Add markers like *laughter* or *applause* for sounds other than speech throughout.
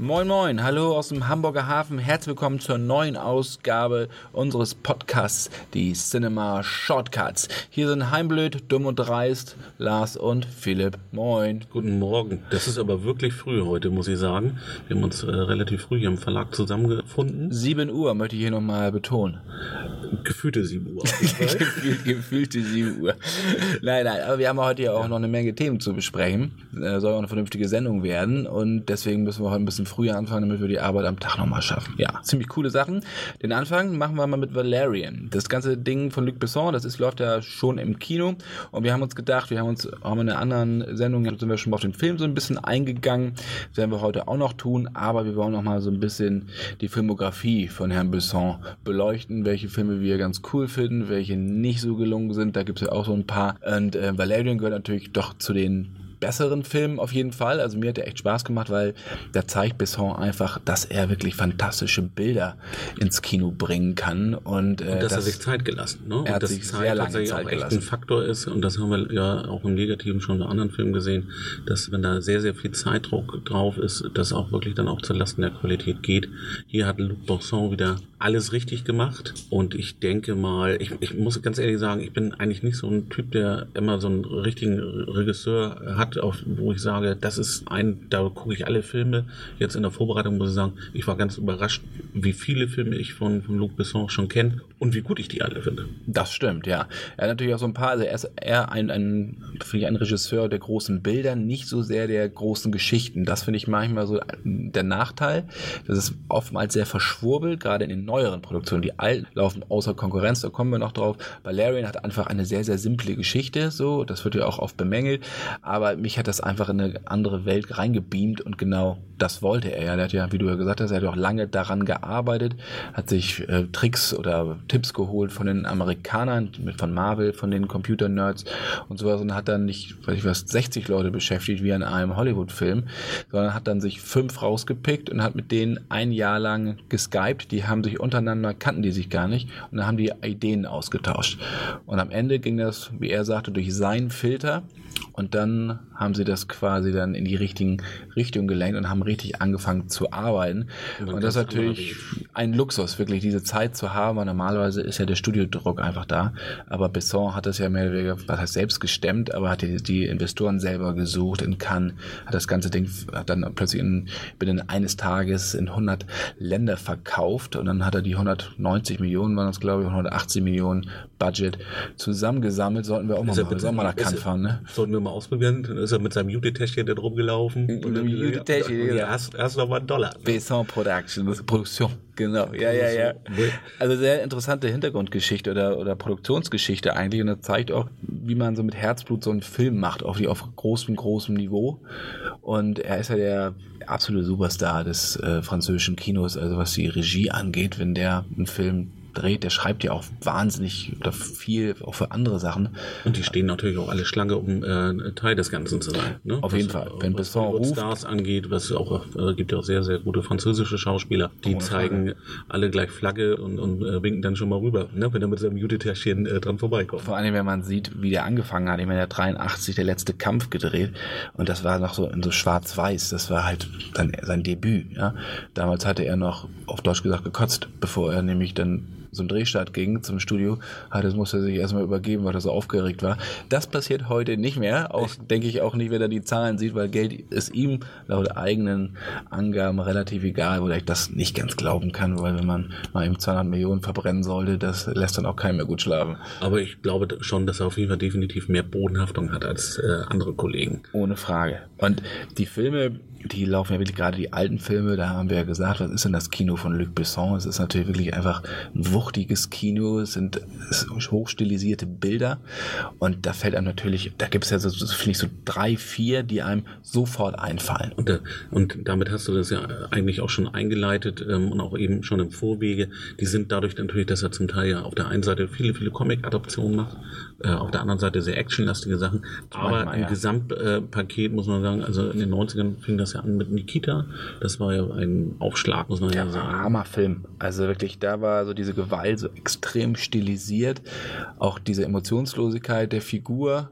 Moin Moin, hallo aus dem Hamburger Hafen. Herzlich willkommen zur neuen Ausgabe unseres Podcasts, die Cinema Shortcuts. Hier sind Heimblöd, Dumm und Dreist, Lars und Philipp. Moin. Guten Morgen. Das ist aber wirklich früh heute, muss ich sagen. Wir haben uns äh, relativ früh hier im Verlag zusammengefunden. 7 Uhr möchte ich hier nochmal betonen. Gefühlte 7 Uhr. *laughs* Gefühl, gefühlte 7 Uhr. Nein, nein, aber wir haben heute ja auch noch eine Menge Themen zu besprechen. Äh, soll auch eine vernünftige Sendung werden und deswegen müssen wir heute ein bisschen früher anfangen, damit wir die Arbeit am Tag nochmal schaffen. Ja, ziemlich coole Sachen. Den Anfang machen wir mal mit Valerian. Das ganze Ding von Luc Besson, das ist, läuft ja schon im Kino und wir haben uns gedacht, wir haben uns haben in einer anderen Sendung, sind wir schon auf den Film so ein bisschen eingegangen. Das werden wir heute auch noch tun, aber wir wollen noch mal so ein bisschen die Filmografie von Herrn Besson beleuchten, welche Filme wir ganz cool finden, welche nicht so gelungen sind. Da gibt es ja auch so ein paar. Und äh, Valerian gehört natürlich doch zu den besseren Film auf jeden Fall. Also mir hat er echt Spaß gemacht, weil da zeigt Besson einfach, dass er wirklich fantastische Bilder ins Kino bringen kann. Und, äh, und dass das, er sich Zeit gelassen. Ne? Er hat dass sich Zeit sehr lange Zeit auch echt ein Faktor ist. Und das haben wir ja auch im Negativen schon bei anderen Filmen gesehen, dass wenn da sehr, sehr viel Zeitdruck drauf ist, das auch wirklich dann auch zulasten der Qualität geht. Hier hat Luc Besson wieder alles richtig gemacht. Und ich denke mal, ich, ich muss ganz ehrlich sagen, ich bin eigentlich nicht so ein Typ, der immer so einen richtigen Regisseur hat, hat, auf, wo ich sage, das ist ein, da gucke ich alle Filme. Jetzt in der Vorbereitung muss ich sagen, ich war ganz überrascht, wie viele Filme ich von, von Luc Besson schon kenne und wie gut ich die alle finde. Das stimmt, ja. Er hat natürlich auch so ein paar, also er ist eher ein, ein, finde ich, ein Regisseur der großen Bilder, nicht so sehr der großen Geschichten. Das finde ich manchmal so der Nachteil. Das ist oftmals sehr verschwurbelt, gerade in den neueren Produktionen. Die alten laufen außer Konkurrenz, da kommen wir noch drauf. Valerian hat einfach eine sehr, sehr simple Geschichte, so. Das wird ja auch oft bemängelt. Aber mich hat das einfach in eine andere Welt reingebeamt und genau das wollte er ja. Er hat ja, wie du ja gesagt hast, er hat auch lange daran gearbeitet, hat sich äh, Tricks oder Tipps geholt von den Amerikanern, mit, von Marvel, von den Computer-Nerds und sowas und hat dann nicht, weiß ich was, 60 Leute beschäftigt wie an einem Hollywood-Film, sondern hat dann sich fünf rausgepickt und hat mit denen ein Jahr lang geskypt. Die haben sich untereinander, kannten die sich gar nicht und dann haben die Ideen ausgetauscht. Und am Ende ging das, wie er sagte, durch seinen Filter und dann haben sie das quasi dann in die richtigen Richtung gelenkt und haben richtig angefangen zu arbeiten. Und, und das ist natürlich ein Luxus, wirklich diese Zeit zu haben, weil normalerweise ist ja der Studiodruck einfach da. Aber Besson hat das ja mehr oder weniger, was heißt selbst gestemmt, aber hat die, die Investoren selber gesucht in Cannes, hat das ganze Ding, hat dann plötzlich in, binnen eines Tages in 100 Länder verkauft und dann hat er die 190 Millionen, waren das glaube ich, 180 Millionen Budget zusammengesammelt. Sollten wir auch mal, mal, sollten wir nach Cannes fahren, ne? Sollten wir mal ausprobieren. Dann ist er mit seinem Jutetäschchen da rumgelaufen. Mit dem Jutetäschchen, ja. Ja, hast, hast noch mal einen Dollar. Ne? Besson Production, Produktion. Genau, ja, ja, ja. Also sehr interessante Hintergrundgeschichte oder, oder Produktionsgeschichte eigentlich und das zeigt auch, wie man so mit Herzblut so einen Film macht, auf, die, auf großem, großem Niveau. Und er ist ja der absolute Superstar des äh, französischen Kinos, also was die Regie angeht, wenn der einen Film dreht, der schreibt ja auch wahnsinnig oder viel, auch für andere Sachen. Und die stehen natürlich auch alle Schlange, um äh, Teil des Ganzen zu sein. Ne? Auf was, jeden Fall. Wenn Besson ruft. Stars angeht, was auch, äh, gibt ja auch sehr, sehr gute französische Schauspieler, die oh, zeigen alle gleich Flagge und, und äh, winken dann schon mal rüber, ne? wenn er mit seinem Jutetäschchen äh, dran vorbeikommt. Vor allem, wenn man sieht, wie der angefangen hat. Ich meine, der 83 der letzte Kampf gedreht und das war noch so in so schwarz-weiß. Das war halt dann sein Debüt. Ja? Damals hatte er noch auf Deutsch gesagt gekotzt, bevor er nämlich dann zum Drehstart ging, zum Studio, hat, das musste er sich erstmal übergeben, weil er so aufgeregt war. Das passiert heute nicht mehr. Auch, denke ich auch nicht, wenn er die Zahlen sieht, weil Geld ist ihm laut eigenen Angaben relativ egal, wo ich das nicht ganz glauben kann, weil wenn man mal eben 200 Millionen verbrennen sollte, das lässt dann auch keinen mehr gut schlafen. Aber ich glaube schon, dass er auf jeden Fall definitiv mehr Bodenhaftung hat als äh, andere Kollegen. Ohne Frage. Und die Filme, die laufen ja wirklich gerade die alten Filme, da haben wir ja gesagt, was ist denn das Kino von Luc Besson? Es ist natürlich wirklich einfach ein wuchtiges Kino, es sind hochstilisierte Bilder und da fällt einem natürlich, da gibt es ja so, finde ich, so drei, vier, die einem sofort einfallen. Und, und damit hast du das ja eigentlich auch schon eingeleitet ähm, und auch eben schon im Vorwege. Die sind dadurch natürlich, dass er zum Teil ja auf der einen Seite viele, viele Comic-Adaptionen macht, äh, auf der anderen Seite sehr actionlastige Sachen. Aber Manchmal, im ja. Gesamtpaket muss man sagen, also in den 90ern fing das ja an mit Nikita. Das war ja ein Aufschlag, muss man ja Ja, sagen. Hammerfilm. Also wirklich, da war so diese Gewalt so extrem stilisiert. Auch diese Emotionslosigkeit der Figur,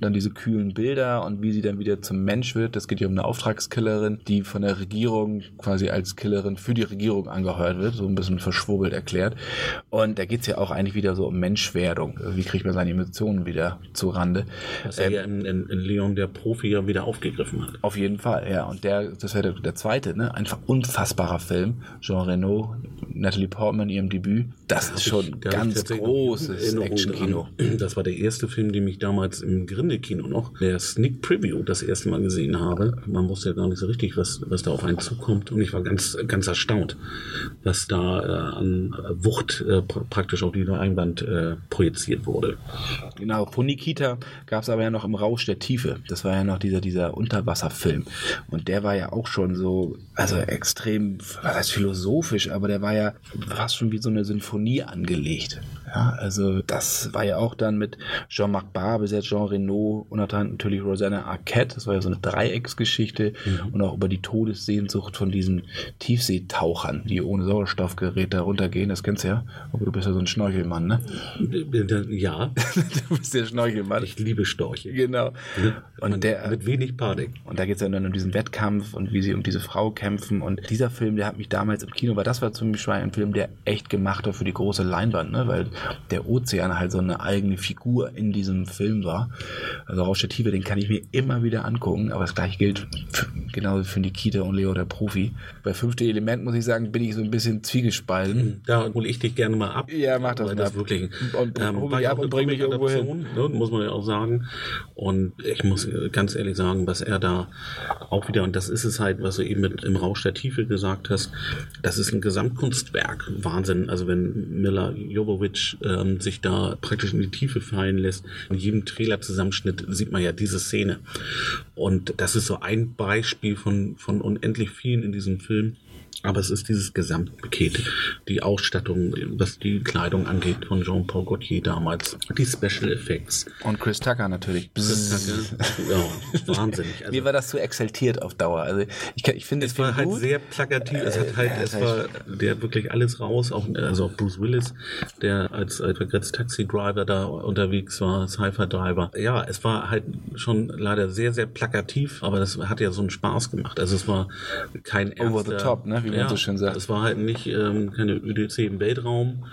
dann diese kühlen Bilder und wie sie dann wieder zum Mensch wird. Das geht ja um eine Auftragskillerin, die von der Regierung quasi als Killerin für die Regierung angeheuert wird, so ein bisschen verschwurbelt erklärt. Und da geht's ja auch eigentlich wieder so um Menschwerdung. Wie kriegt man seine Emotionen wieder zu Rande? Was er ja in, in, in Leon der Profi ja wieder aufgegriffen hat. Auf jeden Fall, ja. Und der, das wäre der, der zweite, ne? Einfach unfassbarer Film. Jean Reno, Natalie Portman, ihrem Debüt. Das ist schon ich ganz großes Actionkino. Das war der erste Film, den ich damals im Grinde-Kino noch, der Sneak Preview, das erste Mal gesehen habe. Man wusste ja gar nicht so richtig, was, was da auf einen zukommt. Und ich war ganz, ganz erstaunt, was da äh, an Wucht äh, pra- praktisch auf die Leinwand äh, projiziert wurde. Genau, von Nikita gab es aber ja noch im Rausch der Tiefe. Das war ja noch dieser, dieser Unterwasserfilm. Und der war ja auch schon so, also extrem, was heißt philosophisch, aber der war ja fast schon wie so eine Sinfonie angelegt. Ja, also das war ja auch dann mit Jean-Marc Barr, besetzt Jean Reno und dann natürlich Rosanna Arquette. Das war ja so eine Dreiecksgeschichte und auch über die Todessehnsucht von diesen Tiefseetauchern, die ohne Sauerstoffgerät da runtergehen. Das kennst du ja. Aber du bist ja so ein Schnorchelmann, ne? *laughs* Ja, *laughs* du bist der Schnorchelmann. ich liebe Storche. Genau. Und der, Mit wenig Panik. und da geht es ja dann um diesen Wettkampf und wie sie um diese Frau kämpfen. Und dieser Film, der hat mich damals im Kino, weil das war zum Beispiel ein Film, der echt gemacht war für die große Leinwand, ne? weil der Ozean halt so eine eigene Figur in diesem Film war. Also der Tiefe, den kann ich mir immer wieder angucken, aber das gleiche gilt für, genauso für Nikita und Leo der Profi. Bei fünfte Element, muss ich sagen, bin ich so ein bisschen zwiegespalten. Da hole ich dich gerne mal ab. Ja, mach das mal das ab. wirklich. ähm, Und- und hol mich ab und bring mich irgendwo hin. Ne, muss man ja auch sagen. Und ich muss ganz ehrlich sagen, was er da auch wieder, und das ist es halt, was du eben mit im Rausch der Tiefe gesagt hast, das ist ein Gesamtkunstwerk. Wahnsinn. Also wenn Miller Jovovich ähm, sich da praktisch in die Tiefe fallen lässt, in jedem Trailer-Zusammenschnitt sieht man ja diese Szene. Und das ist so ein Beispiel von, von unendlich vielen in diesem Film. Aber es ist dieses Gesamtpaket, die Ausstattung, was die Kleidung angeht von Jean-Paul Gaultier damals, die Special Effects. Und Chris Tucker natürlich. Ja, wahnsinnig. Also, Mir war das zu exaltiert auf Dauer. Also ich, kann- ich finde es war Film halt gut. sehr plakativ. Es hat halt, ja, es das war, der hat wirklich alles raus. Auch, also auch Bruce Willis, der als, als Taxi-Driver da unterwegs war, Cypher-Driver. Ja, es war halt schon leider sehr, sehr plakativ, aber das hat ja so einen Spaß gemacht. Also es war kein Over the ernster- top, ne, wie man so schön sagt. Es war halt nicht ähm, keine ÖDC im Weltraum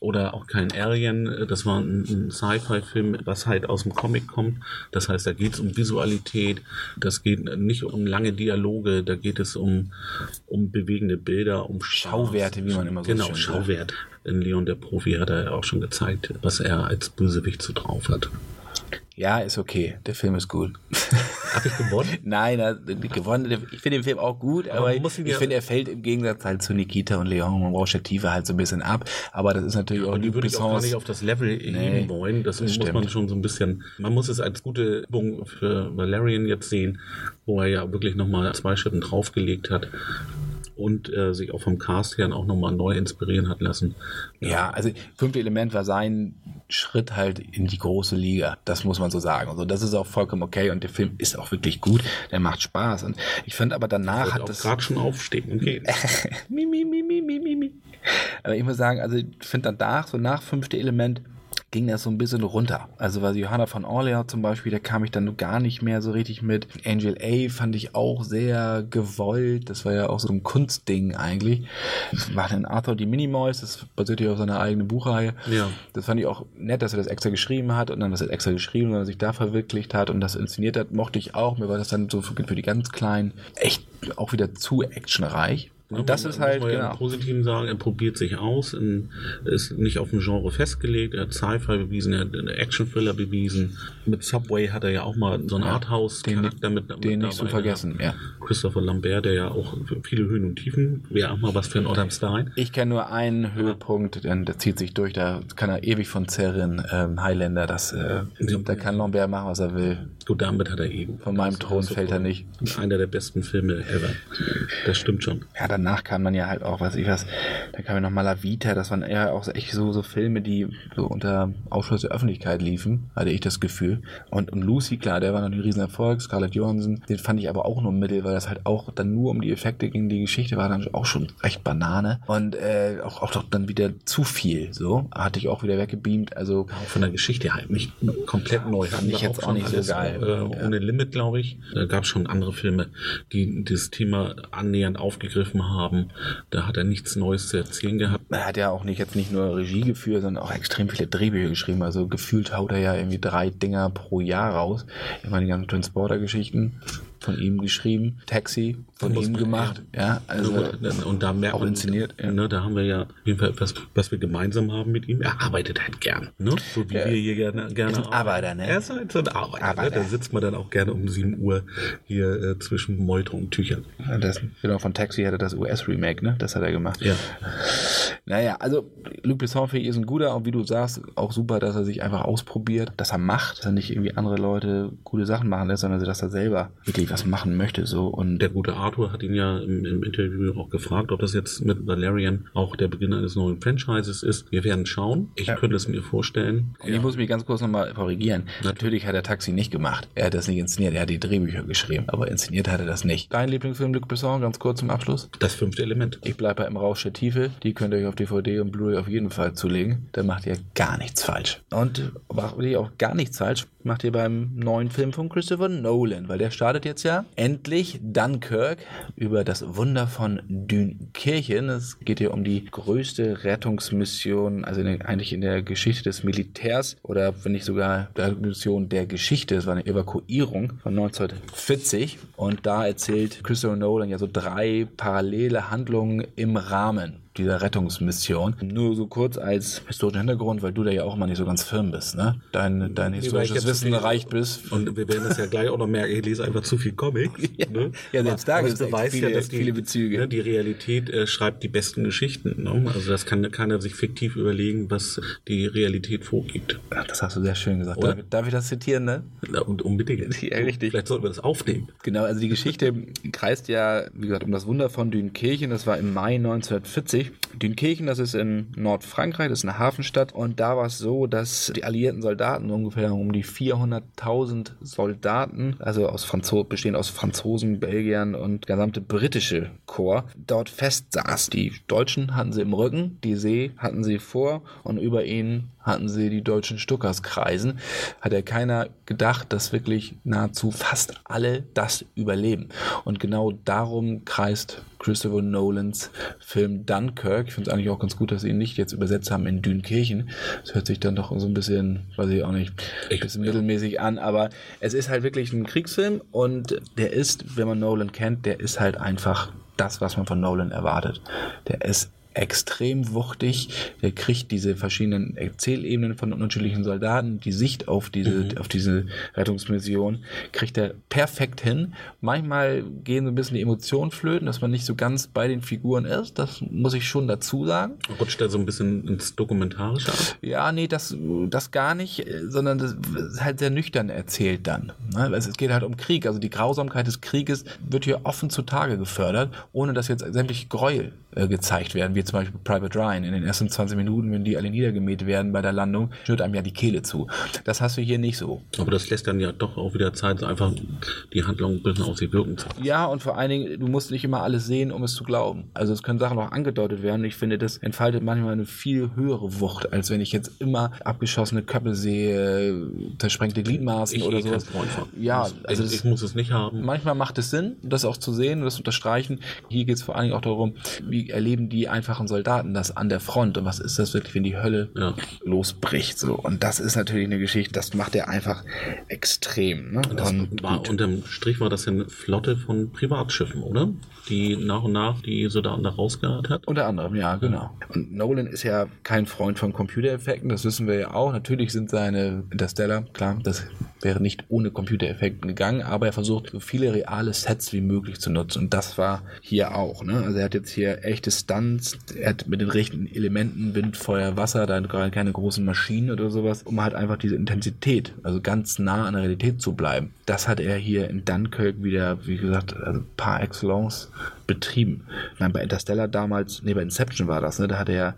oder auch kein Alien. Das war ein, ein Sci-Fi-Film, was halt aus dem Comic kommt. Das heißt, da geht es um Visualität, das geht nicht um lange Dialoge, da geht es um, um bewegende Bilder, um. Schauwerte, wie man immer so Genau, schön sagt. Schauwert. In Leon der Profi hat er ja auch schon gezeigt, was er als Bösewicht so drauf hat. Ja, ist okay. Der Film ist gut. Hab ich gewonnen? *laughs* Nein, er- gewonnen. Ich finde den Film auch gut, aber, man ich, ich ja- finde, er fällt im Gegensatz halt zu Nikita und Leon und der Tiefe halt so ein bisschen ab. Aber das ist natürlich auch Und die würde ich auch gar nicht auf das Level Nee, heben wollen. Das, das muss man stimmt. schon so ein bisschen, man muss es als gute Übung für Valerian jetzt sehen, wo er ja wirklich nochmal zwei Schritten draufgelegt hat und äh, sich auch vom Cast her auch nochmal neu inspirieren hat lassen. Ja, also fünfte Element war sein Schritt halt in die große Liga. Das muss man so sagen. Also das ist auch vollkommen okay und der Film ist auch wirklich gut. Der macht Spaß. Und ich fand aber danach hat das. gerade schon aufstehen und *laughs* gehen. mi, mi, mi, mi, mi, mi. Aber ich muss sagen, also ich finde danach, so nach fünfte Element, ging das so ein bisschen runter. Also weil Johanna von Orleans zum Beispiel, da kam ich dann gar nicht mehr so richtig mit. Angel A fand ich auch sehr gewollt. Das war ja auch so ein Kunstding eigentlich. War dann Arthur die Minimoys, das basiert ja auf seiner eigenen Buchreihe. Ja. Das fand ich auch nett, dass er das extra geschrieben hat und dann das extra geschrieben, er sich da verwirklicht hat und das inszeniert hat, mochte ich auch. Mir war das dann so für, für die ganz Kleinen echt auch wieder zu actionreich. Und das man, ist halt, muss man ja genau. im Positiven sagen, er probiert sich aus, in, ist nicht auf ein Genre festgelegt, er hat Sci-Fi bewiesen, er hat Action-Thriller bewiesen. Mit Subway hat er ja auch mal so einen Ja, Arthouse-Charakter mit, mit Den nicht zu dabei vergessen, ja. Christopher Lambert, der ja auch viele Höhen und Tiefen, wäre auch mal was für einen Adam Stein. Ich kenne nur einen Höhepunkt, denn der zieht sich durch, da kann er ewig von zerren, ähm, Highlander, das, äh, da kann Lambert machen, was er will. Gut, damit hat er eben. Von meinem Thron fällt er nicht. Einer der besten Filme ever. Das stimmt schon. Ja, danach kam dann ja halt auch, was ich was, dann kam ja noch Malavita, das waren eher auch echt so, so Filme, die so unter Ausschluss der Öffentlichkeit liefen, hatte ich das Gefühl. Und, und Lucy, klar, der war noch ein Riesenerfolg, Scarlett Johansson, den fand ich aber auch nur mittel, weil das halt auch dann nur um die Effekte ging, die Geschichte war dann auch schon recht Banane und äh, auch, auch doch dann wieder zu viel, so, hatte ich auch wieder weggebeamt, also Auch von der Geschichte halt nicht komplett neu. Fand ich jetzt auch nicht so geil. Äh, ohne Limit, glaube ich. Da gab es schon andere Filme, die das Thema annähernd aufgegriffen haben. Da hat er nichts Neues zu erzählen gehabt. er hat ja auch nicht jetzt nicht nur Regie geführt, sondern auch extrem viele Drehbücher geschrieben. Also gefühlt haut er ja irgendwie drei Dinger pro Jahr raus. Immer die ganzen Transporter-Geschichten von ihm geschrieben, Taxi von ihm gemacht, ja, also und da merkt auch man, inszeniert, ja. ne, da haben wir ja auf jeden Fall etwas, was wir gemeinsam haben mit ihm. Er arbeitet halt gern, ne? so wie Ja. wir hier gerne, gerne Ist ein Arbeiter, ne? Er ist halt so ein Arbeiter. Ne? Arbeiter. Da sitzt man dann auch gerne um 7 Uhr hier äh, zwischen Meuterung und Tüchern. Ja, das, genau, von Taxi hatte das US-Remake, ne? Das hat er gemacht. Ja. Naja, also Luc Besson ist ein guter, und wie du sagst, auch super, dass er sich einfach ausprobiert, dass er macht, dass er nicht irgendwie andere Leute gute Sachen machen lässt, sondern dass er selber wirklich was machen möchte. So. Und Der gute Arthur hat ihn ja im, im Interview auch gefragt, ob das jetzt mit Valerian auch der Beginn eines neuen Franchises ist. Wir werden schauen. Ich Ja. könnte es mir vorstellen. Und ich muss mich ganz kurz nochmal korrigieren. Natürlich hat er Taxi nicht gemacht. Er hat das nicht inszeniert. Er hat die Drehbücher geschrieben. Aber inszeniert hat er das nicht. Dein Lieblingsfilm, Luc Besson, ganz kurz zum Abschluss. Das fünfte Element. Ich bleibe im Rausch der Tiefe. Die könnt ihr euch auf DVD und Blu-ray auf jeden Fall zulegen. Da macht ihr gar nichts falsch. Und macht ihr auch gar nichts falsch, macht ihr beim neuen Film von Christopher Nolan. Weil der startet jetzt ja endlich Dunkirk über das Wunder von Dünkirchen. Es geht hier um die größte Rettungsmission, also in eigentlich in der Geschichte des Militärs oder wenn nicht sogar der Mission der Geschichte. Es war eine Evakuierung von 1940 und da erzählt Christopher Nolan ja so drei parallele Handlungen im Rahmen dieser Rettungsmission. Nur so kurz als historischen Hintergrund, weil du da ja auch immer nicht so ganz firm bist, ne? Dein, dein historisches zu Wissen reicht bis. Und wir werden es ja gleich auch noch merken, ich lese einfach zu viel Comics. *laughs* ne? Ja, selbst da gibt's es viele- ja, dass die, viele Bezüge. Ne, die Realität äh, schreibt die besten Geschichten. Ne? Also das kann keiner sich fiktiv überlegen, was die Realität vorgibt. Ach, Das hast du sehr schön gesagt. Darf, darf ich das zitieren, ne? Na, Und unbedingt. *laughs* Ja, richtig. Vielleicht sollten wir das aufnehmen. Genau, also die Geschichte *laughs* kreist ja, wie gesagt, um das Wunder von Dünkirchen. Das war im Mai 1940. Dünkirchen, das ist in Nordfrankreich, das ist eine Hafenstadt. Und da war es so, dass die alliierten Soldaten, ungefähr um die 400.000 Soldaten, also aus Franzo bestehend aus Franzosen, Belgiern und gesamte britische Korps, dort festsaß. Die Deutschen hatten sie im Rücken, die See hatten sie vor und über ihnen hatten sie die deutschen Stuckers kreisen. Hat ja keiner gedacht, dass wirklich nahezu fast alle das überleben. Und genau darum kreist Christopher Nolans Film Dunkirk. Ich finde es eigentlich auch ganz gut, dass sie ihn nicht jetzt übersetzt haben in Dünkirchen. Das hört sich dann doch so ein bisschen, weiß ich auch nicht, ein bisschen ja. mittelmäßig an. Aber es ist halt wirklich ein Kriegsfilm und der ist, wenn man Nolan kennt, der ist halt einfach das, was man von Nolan erwartet. Der ist extrem wuchtig. Der kriegt diese verschiedenen Erzählebenen von unterschiedlichen Soldaten, die Sicht auf diese, auf diese Rettungsmission, kriegt er perfekt hin. Manchmal gehen so ein bisschen die Emotionen flöten, dass man nicht so ganz bei den Figuren ist. Das muss ich schon dazu sagen. Rutscht er so ein bisschen ins Dokumentarische ab? Ja, nee, das, das gar nicht, sondern das ist halt sehr nüchtern erzählt dann. Ne? Es es geht halt um Krieg. Also die Grausamkeit des Krieges wird hier offen zutage gefördert, ohne dass jetzt sämtliche Gräuel äh, gezeigt werden, wie zum Beispiel Private Ryan. In den ersten 20 Minuten, wenn die alle niedergemäht werden bei der Landung, schnürt einem ja die Kehle zu. Das hast du hier nicht so. Aber das lässt dann ja doch auch wieder Zeit, einfach die Handlung ein bisschen auf sie wirken zu lassen. Ja, und vor allen Dingen, du musst nicht immer alles sehen, um es zu glauben. Also es können Sachen auch angedeutet werden. Ich finde, das entfaltet manchmal eine viel höhere Wucht, als wenn ich jetzt immer abgeschossene Köpfe sehe, zersprengte Gliedmaßen Ich oder von. Ja, also ich, das, ich muss es nicht haben. manchmal macht es Sinn, das auch zu sehen, das zu unterstreichen. Hier geht es vor allen Dingen auch darum, wie erleben die einfach einfachen Soldaten das an der Front und was ist das wirklich, wenn die Hölle Ja. losbricht. So. Und das ist natürlich eine Geschichte, das macht er einfach extrem. Ne? Das und war, gut. unterm Strich war das ja eine Flotte von Privatschiffen, oder? Die nach und nach die Soldaten da rausgehört hat. Unter anderem, ja, genau. Und Nolan ist ja kein Freund von Computereffekten, das wissen wir ja auch. Natürlich sind seine Interstellar, klar, das wäre nicht ohne Computereffekten gegangen, aber er versucht, so viele reale Sets wie möglich zu nutzen. Und das war hier auch. Ne? Also er hat jetzt hier echte Stunts, er hat mit den richtigen Elementen, Wind, Feuer, Wasser, da keine großen Maschinen oder sowas, um halt einfach diese Intensität, also ganz nah an der Realität zu bleiben. Das hat er hier in Dunkirk wieder, wie gesagt, also par excellence betrieben. Meine, bei Interstellar damals, nee, bei Inception war das, ne? Da hatte ja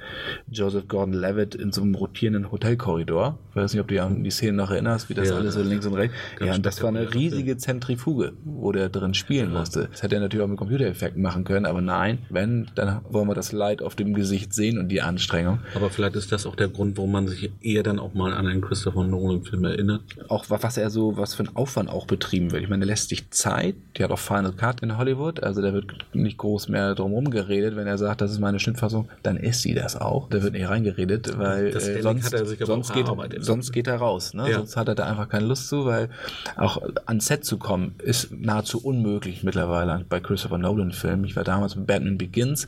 Joseph Gordon-Levitt in so einem rotierenden Hotelkorridor. Ich weiß nicht, ob du dich an die Szene noch erinnerst, wie das Ja, alles so links und rechts. Ja, und das war eine riesige Zentrifuge, wo der drin spielen musste. Das hätte er natürlich auch mit Computereffekten machen können, aber nein, wenn, dann wollen wir das Leid auf dem Gesicht sehen und die Anstrengung. Aber vielleicht ist das auch der Grund, warum man sich eher dann auch mal an einen Christopher Nolan-Film erinnert. auch wa- was er so, was für ein Aufwand auch betrieben wird. Ich meine, er lässt sich Zeit, die hat auch Final Cut in Hollywood, also da wird nicht groß mehr drum herum geredet. Wenn er sagt, das ist meine Schnittfassung, dann ist sie das auch. Da wird nicht reingeredet, weil äh, sonst, sonst, geht, erarbeitet. sonst geht er raus. Ne? Ja. Sonst hat er da einfach keine Lust zu, weil auch ans Set zu kommen, ist nahezu unmöglich mittlerweile bei Christopher Nolan-Filmen. Ich war damals mit Batman Begins,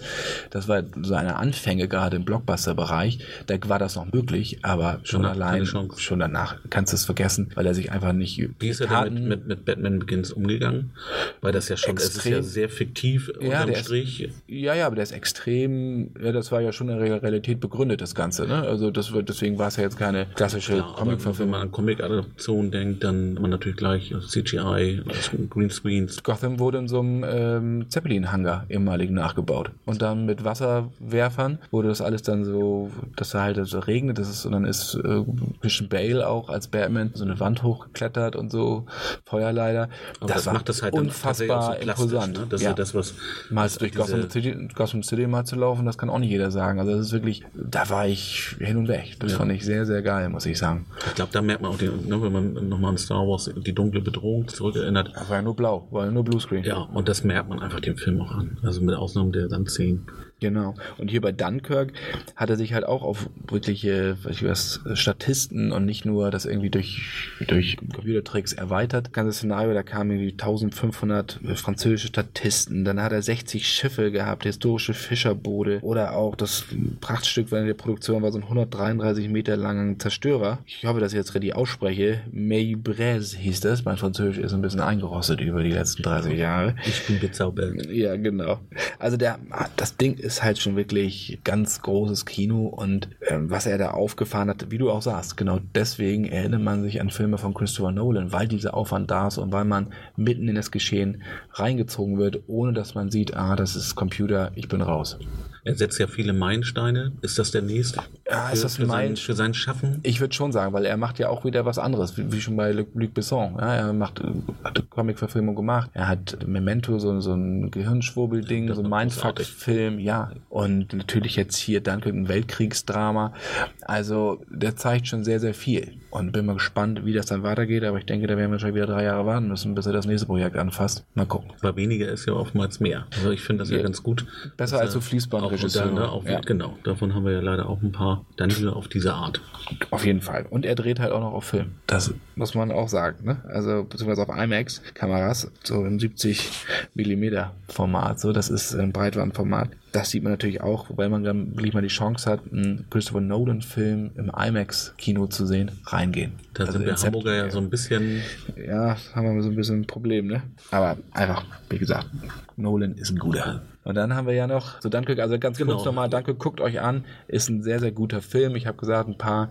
das war so eine Anfänge gerade im Blockbuster-Bereich, da war das noch möglich, aber schon keine allein, schon danach kannst du es vergessen, weil er sich einfach nicht Wie ist er denn mit, mit, mit Batman Begins umgegangen? Weil das ja schon, es ist Extrem. ja sehr fiktiv Ja, der ist- Strich. Ja, ja, aber der ist extrem, ja, das war ja schon in der Realität begründet, das Ganze, ne? Also das deswegen war es ja jetzt keine klassische Ja, aber wenn Comic-Verfilmung. man an Comic-Adaptionen denkt, dann man natürlich gleich CGI, Greenscreens. Gotham wurde in so einem ähm, Zeppelin-Hangar ehemaligen nachgebaut. Und dann mit Wasserwerfern wurde das alles dann so, dass da halt so regnet, das ist, und dann ist äh, Christian Bale auch als Batman so eine Wand hochgeklettert und so, Feuerleiter. Das, war macht das halt unfassbar plastisch, imposant. Ne? Das ist ja. ja das, was Mal durch diese- Gotham City, Gotham City mal zu laufen, das kann auch nicht jeder sagen. Also das ist wirklich, da war ich hin und weg. Das Ja. fand ich sehr, sehr geil, muss ich sagen. Ich glaube, da merkt man auch, den, ne, wenn man nochmal an Star Wars die dunkle Bedrohung zurückerinnert. Das war ja nur blau, war ja nur Bluescreen. Ja, und das merkt man einfach dem Film auch an. Also mit Ausnahme der dann Szenen. Genau. Und hier bei Dunkirk hat er sich halt auch auf wirkliche weiß ich was, Statisten und nicht nur das irgendwie durch, durch Computertricks erweitert. Das ganze Szenario, da kamen irgendwie 1500 französische Statisten, dann hat er 60 Schiffe gehabt, historische Fischerboote oder auch das Prachtstück während der Produktion war so ein 133 Meter langer Zerstörer. Ich hoffe, dass ich jetzt richtig ausspreche. Maybres hieß das. Mein Französisch ist ein bisschen eingerostet über die letzten 30 Jahre. Ich bin bezaubert. Ja, genau. Also der, das Ding ist halt schon wirklich ganz großes Kino und ähm, was er da aufgefahren hat, wie du auch sagst, genau deswegen erinnert man sich an Filme von Christopher Nolan, weil dieser Aufwand da ist und weil man mitten in das Geschehen reingezogen wird, ohne dass man sieht, ah, das ist Computer, ich bin raus. Er setzt ja viele Meilensteine. Ist das der nächste? Ja, für, ist das für, sein, Meilen- für sein Schaffen? Ich würde schon sagen, weil er macht ja auch wieder was anderes, wie, wie schon bei Luc, Luc Besson. Ja, er macht, äh, hat Comic-Verfilmung gemacht. Er hat Memento, so, so ein Gehirnschwurbelding, Das so ein Mindfuck-Film, ja. Und natürlich jetzt hier Dunkirk, ein Weltkriegsdrama. Also, der zeigt schon sehr, sehr viel. Und bin mal gespannt, wie das dann weitergeht. Aber ich denke, da werden wir schon wieder drei Jahre warten müssen, bis er das nächste Projekt anfasst. Mal gucken. Aber weniger ist ja oftmals mehr. Also ich finde das ja, Ja. ganz gut. Besser als so unter- ne, auch, Ja. Genau, davon haben wir ja leider auch ein paar. Dann wieder auf diese Art. Auf jeden Fall. Und er dreht halt auch noch auf Film. Das muss man auch sagen. Ne? Also beziehungsweise auf IMAX-Kameras, so im 70 Millimeter Format. So, das ist ein Breitbandformat. Das sieht man natürlich auch, wobei man dann wirklich mal die Chance hat, einen Christopher Nolan-Film im IMAX-Kino zu sehen, reingehen. Da Also sind wir Incept- Hamburger ja so ein bisschen. ja, haben wir so ein bisschen ein Problem, ne? Aber einfach, wie gesagt, Nolan ist ein guter. Und dann haben wir ja noch, so Dunkirk, also ganz Genau. kurz nochmal, Dunkirk, guckt euch an, ist ein sehr, sehr guter Film. Ich habe gesagt, ein paar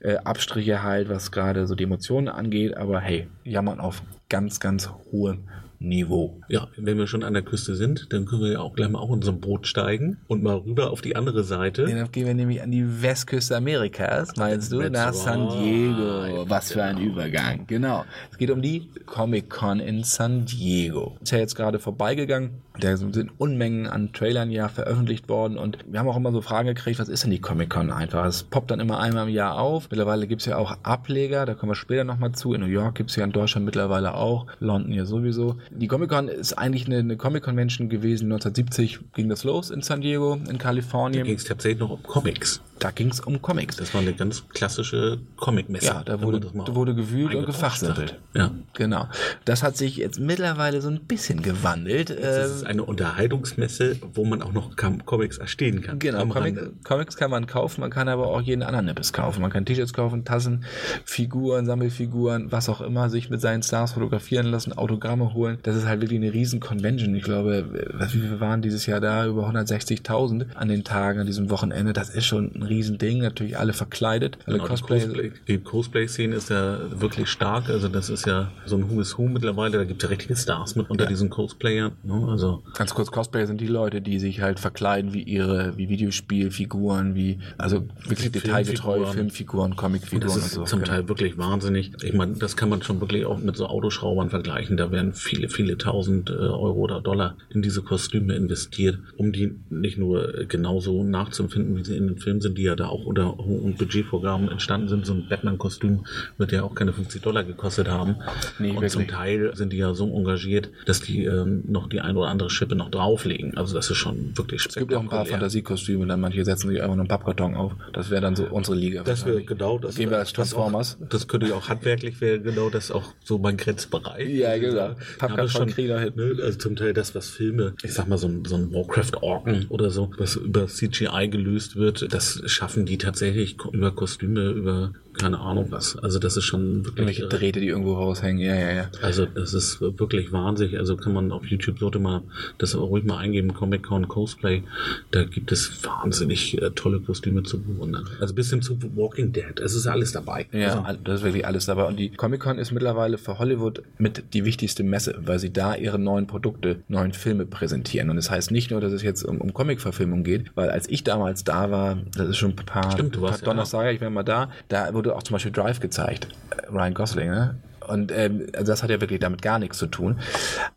äh, Abstriche halt, was gerade so die Emotionen angeht, aber hey, jammern auf ganz, ganz hohem Niveau. Ja, wenn wir schon an der Küste sind, dann können wir ja auch gleich mal auch in so ein Boot steigen und mal rüber auf die andere Seite. Ja, dann gehen wir nämlich an die Westküste Amerikas, meinst du, nach San Diego. Was für ein genau. Übergang. Genau. Es geht um die Comic-Con in San Diego. Ist ja jetzt gerade vorbeigegangen. Da sind Unmengen an Trailern ja veröffentlicht worden und wir haben auch immer so Fragen gekriegt, was ist denn die Comic-Con einfach? Es poppt dann immer einmal im Jahr auf. Mittlerweile gibt es ja auch Ableger, da kommen wir später nochmal zu. In New York gibt es ja in Deutschland mittlerweile auch, London ja sowieso. Die Comic-Con ist eigentlich eine, eine Comic-Convention gewesen. 1970 ging das los in San Diego, in Kalifornien. Da ging es tatsächlich noch um Comics. Da ging es um Comics. Das war eine ganz klassische Comic-Messe. Ja, da wurde, da wurde gewühlt und gefachsimpelt. Ja. Genau. Das hat sich jetzt mittlerweile so ein bisschen gewandelt. Das ist ähm, eine Unterhaltungsmesse, wo man auch noch Comics erstehen kann. Genau, Comic, Comics kann man kaufen, man kann aber auch jeden anderen Nippes kaufen. Man kann T-Shirts kaufen, Tassen, Figuren, Sammelfiguren, was auch immer, sich mit seinen Stars fotografieren lassen, Autogramme holen. Das ist halt wirklich eine riesen Convention. Ich glaube, wie viele waren dieses Jahr da? Über 160.000 an den Tagen, an diesem Wochenende. Das ist schon ein Riesending, natürlich alle verkleidet, alle genau, Cosplay. Cosplay. Die Cosplay-Szene ist ja wirklich stark, also das ist ja so ein Who is Who mittlerweile, da gibt es ja richtige Stars mit unter ja. diesen Cosplayern. Ne? Also Ganz kurz, Cosplayer sind die Leute, die sich halt verkleiden wie ihre, wie Videospielfiguren, wie, also wirklich detailgetreue Filmfiguren, Comicfiguren und, und so. Zum Teil wirklich wahnsinnig. Ich meine, das kann man schon wirklich auch mit so Autoschraubern vergleichen. Da werden viele, viele tausend äh, Euro oder Dollar in diese Kostüme investiert, um die nicht nur genauso nachzuempfinden, wie sie in den Filmen sind, die ja da auch unter hohen Budgetvorgaben entstanden sind. So ein Batman-Kostüm wird ja auch keine 50 Dollar gekostet haben. Nee, und wirklich. zum Teil sind die ja so engagiert, dass die ähm, noch die ein oder andere Schippe noch drauflegen. Also das ist schon wirklich Es gibt auch ein paar Fantasiekostüme, dann manche setzen sich einfach nur einen Pappkarton auf. Das wäre dann so unsere Liga. Das wäre genau das. Gehen wir als Transformers. Das, auch, das könnte ja auch handwerklich wäre genau das auch so mein Grenzbereich. Ja, genau. Pappkarton Krieger hin. Ne, also zum Teil das, was Filme, ich sag mal so ein, so ein Warcraft Orken oder so, was über CGI gelöst wird, das schaffen die tatsächlich über Kostüme, über keine Ahnung was. Also das ist schon wirklich. Irgendwelche Drähte, die irgendwo raushängen, ja, ja, ja. Also das ist wirklich wahnsinnig. Also kann man auf YouTube sollte mal das ruhig mal eingeben, Comic Con Cosplay. Da gibt es wahnsinnig äh, tolle Kostüme zu bewundern. Also bis hin zu Walking Dead. Es ist alles dabei. Ja, also, das ist wirklich alles dabei. Und die Comic Con ist mittlerweile für Hollywood mit die wichtigste Messe, weil sie da ihre neuen Produkte, neuen Filme präsentieren. Und das heißt nicht nur, dass es jetzt um, um Comic-Verfilmung geht, weil als ich damals da war, das ist schon ein paar, Stimmt, paar Donnerstage, ja. ich war mal da, da wurde auch zum Beispiel Drive gezeigt. Ryan Gosling, ne? Und ähm, also das hat ja wirklich damit gar nichts zu tun.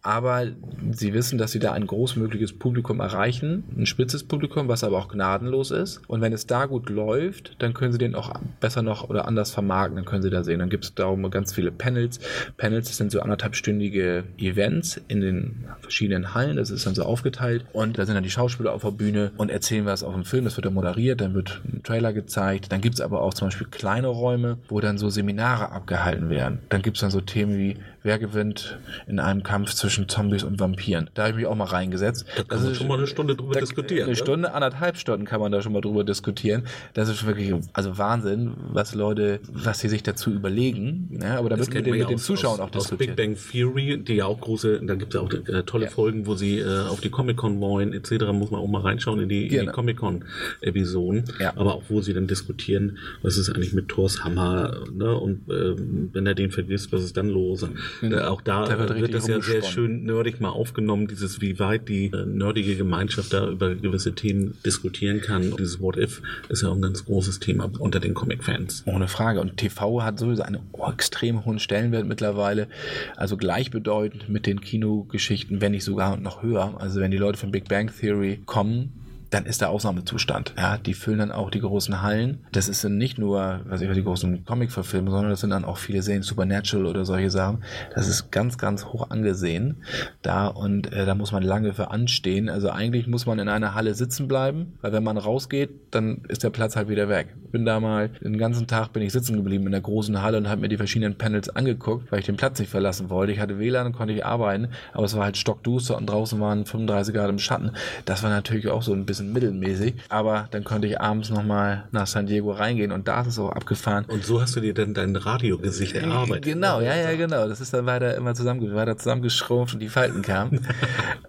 Aber sie wissen, dass sie da ein großmögliches Publikum erreichen, ein spitzes Publikum, was aber auch gnadenlos ist. Und wenn es da gut läuft, dann können sie den auch besser noch oder anders vermarkten, dann können sie da sehen. Dann gibt es darum ganz viele Panels. Panels sind so anderthalbstündige Events in den verschiedenen Hallen. Das ist dann so aufgeteilt. Und da sind dann die Schauspieler auf der Bühne und erzählen was auf dem Film. Das wird dann moderiert, dann wird ein Trailer gezeigt. Dann gibt es aber auch zum Beispiel kleine Räume, wo dann so Seminare abgehalten werden. Dann gibt es dann so Themen wie wer gewinnt in einem Kampf zwischen Zombies und Vampiren. Da habe ich mich auch mal reingesetzt. Da kann das man schon mal eine Stunde drüber diskutieren. Eine ne? Stunde, anderthalb Stunden kann man da schon mal drüber diskutieren. Das ist wirklich, also Wahnsinn, was Leute, was sie sich dazu überlegen. Ja, aber da wird mit, den, mit den Zuschauern aus, auch diskutiert. Aus Big Bang Theory, die ja auch große, da gibt es ja auch äh, tolle ja. Folgen, wo sie äh, auf die Comic-Con wollen, etc. Muss man auch mal reinschauen in die, genau. die Comic-Con-Episoden. Ja. Aber auch, wo sie dann diskutieren, was ist eigentlich mit Thors Hammer, ne? Und äh, wenn er den vergisst, was ist dann los? Mhm. auch da, da wird, wird das ja sehr schön nerdig mal aufgenommen, dieses, wie weit die äh, nerdige Gemeinschaft da über gewisse Themen diskutieren kann. Und dieses What If ist ja auch ein ganz großes Thema unter den Comic-Fans. Ohne Frage. Und TV hat sowieso einen oh, extrem hohen Stellenwert mittlerweile. Also gleichbedeutend mit den Kinogeschichten, wenn nicht sogar noch höher. Also wenn die Leute von Big Bang Theory kommen, dann ist der Ausnahmezustand. Ja, die füllen dann auch die großen Hallen. Das ist dann nicht nur, was ich die großen Comic-Verfilme, sondern das sind dann auch viele Serien, Supernatural oder solche Sachen. Das ist ganz, ganz hoch angesehen da und äh, da muss man lange für anstehen. Also eigentlich muss man in einer Halle sitzen bleiben, weil wenn man rausgeht, dann ist der Platz halt wieder weg. Bin da mal den ganzen Tag bin ich sitzen geblieben in der großen Halle und habe mir die verschiedenen Panels angeguckt, weil ich den Platz nicht verlassen wollte. Ich hatte WLAN und konnte ich arbeiten, aber es war halt stockduster und draußen waren 35 Grad im Schatten. Das war natürlich auch so ein bisschen bisschen mittelmäßig. Aber dann konnte ich abends nochmal nach San Diego reingehen und da ist es auch abgefaffen. Und so hast du dir dann dein Radiogesicht erarbeitet. Genau, ja, ja, genau. Das ist dann weiter immer zusammen, weiter zusammengeschrumpft und die Falten kamen.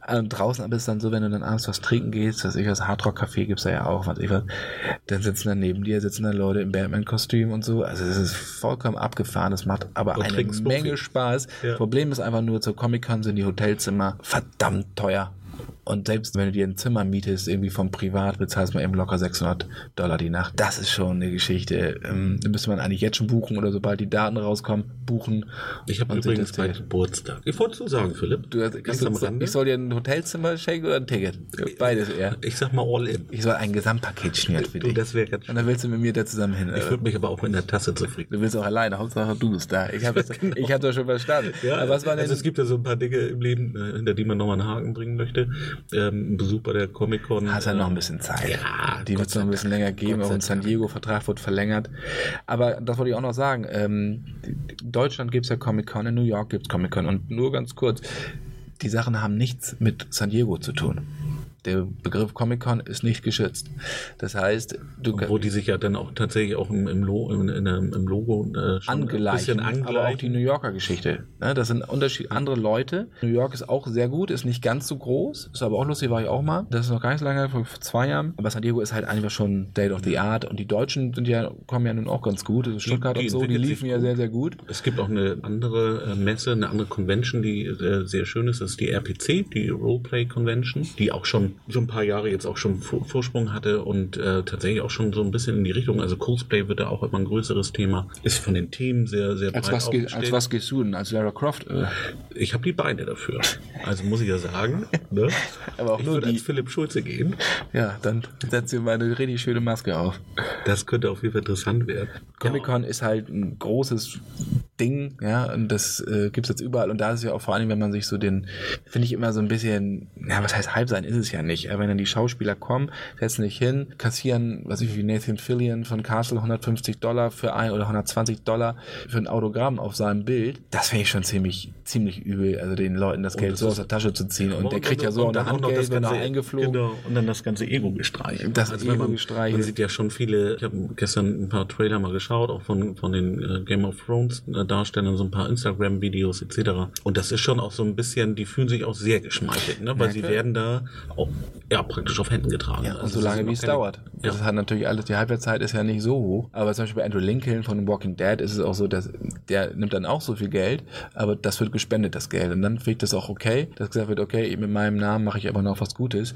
und *laughs* draußen aber ist dann so, wenn du dann abends was trinken gehst, was ich was Hardrock Café gibt's da ja auch, was ich was, dann sitzen dann neben dir, sitzen dann Leute im Batman-Kostüm und so. Also es ist vollkommen abgefahren. Das macht aber und eine Menge Spaß. Ja. Problem ist einfach nur, zur Comic-Con sind die Hotelzimmer verdammt teuer Und selbst wenn du dir ein Zimmer mietest, irgendwie vom Privat, bezahlst du eben locker 600 Dollar die Nacht. Das ist schon eine Geschichte. Ähm, müsste man eigentlich jetzt schon buchen oder sobald die Daten rauskommen, buchen. Ich habe übrigens bald Geburtstag. Ich wollte du sagen, Philipp. Du, kannst du, ich soll dir ein Hotelzimmer schenken oder ein Ticket? Beides eher. Ich sag mal all in. Ich soll ein Gesamtpaket schnüren für Du, dich. das wäre ganz Und dann willst du mit mir da zusammen hin. Ich oder? würde mich aber auch mit einer Tasse zufrieden. Du willst auch alleine, Hauptsache du bist da. Ich habe *laughs* ich hab das schon verstanden. Aber was war denn, also es gibt ja so ein paar Dinge im Leben, äh, hinter die man nochmal einen Haken bringen möchte. Ähm, ein Besuch bei der Comic-Con. hast ja noch ein bisschen Zeit. Ja, die wird es noch ein bisschen länger geben. Auch ein San. Diego-Vertrag wird verlängert. Aber das wollte ich auch noch sagen. Ähm, in Deutschland gibt es ja Comic-Con, in New York gibt es Comic-Con. Und nur ganz kurz, die Sachen haben nichts mit San Diego zu tun. Der Begriff Comic-Con ist nicht geschützt. Das heißt, du Wo die sich ja dann auch tatsächlich auch im, im, Lo, in, in, im Logo äh, schon ein bisschen angleichen, aber auch die. New Yorker Geschichte. Ne, das sind Unterschied andere Leute. New York ist auch sehr gut, ist nicht ganz so groß, ist aber auch lustig, war ich auch mal. Das ist noch gar nicht so lange, vor zwei Jahren. Aber San Diego ist halt einfach schon Date of the Art und die Deutschen sind ja, kommen ja nun auch ganz gut. Also Stuttgart die und so, die liefen ja sehr, sehr gut. Es gibt auch eine andere äh, Messe, eine andere Convention, die äh, sehr schön ist. Das ist die RPC, die Roleplay Convention, die auch schon so ein paar Jahre jetzt auch schon Vor- Vorsprung hatte und äh, tatsächlich auch schon so ein bisschen in die Richtung. Also Cosplay wird da auch immer ein größeres Thema. Ist von den Themen sehr, sehr Als breit was, ge aufgestellt. als was gehst du denn? Als Lara Croft? Äh, Ich habe die Beine dafür. Also muss ich ja sagen. Ne? *laughs* Aber auch ich nur die- als Philipp Schulze gehen. ja, dann setz dir mal eine richtig schöne Maske auf. Das könnte auf jeden Fall interessant werden. Comic-Con ist halt ein großes Ding, ja, und das äh, gibt's jetzt überall. Und da ist es ja auch vor allem, wenn man sich so den, finde ich immer so ein bisschen, ja, was heißt halb sein, ist es ja nicht. Wenn dann die Schauspieler kommen, setzen sich hin, kassieren, was weiß ich, wie Nathan Fillion von Castle 150 Dollar für ein oder 120 Dollar für ein Autogramm auf seinem Bild, das finde ich schon ziemlich, ziemlich übel, also den Leuten das Geld das so aus der Tasche zu ziehen. Und der Und kriegt dann- ja so und ein dann auch noch Handgeld, das wenn ganze- eingeflogen. Genau, und dann das ganze Ego-Gestreichel. Das wenn man- Ego-Gestreichel. Man sieht ja schon viele, ich habe gestern ein paar Trailer mal geschaut, auch von, von den äh, Game of Thrones äh, Darstellern, so ein paar Instagram-Videos etc. Und das ist schon auch so ein bisschen, die fühlen sich auch sehr geschmeichelt, ne? weil Ja, sie werden da auch ja, praktisch auf Händen getragen. Ja, und Also so lange wie es dauert. Ja. Das hat natürlich alles, die Halbwertszeit ist ja nicht so hoch. Aber zum Beispiel bei Andrew Lincoln von Walking Dead ist es auch so, dass der nimmt dann auch so viel Geld, aber das wird gespendet, das Geld. Und dann finde ich das auch okay, dass gesagt wird, okay, mit meinem Namen mache ich aber noch was Gutes.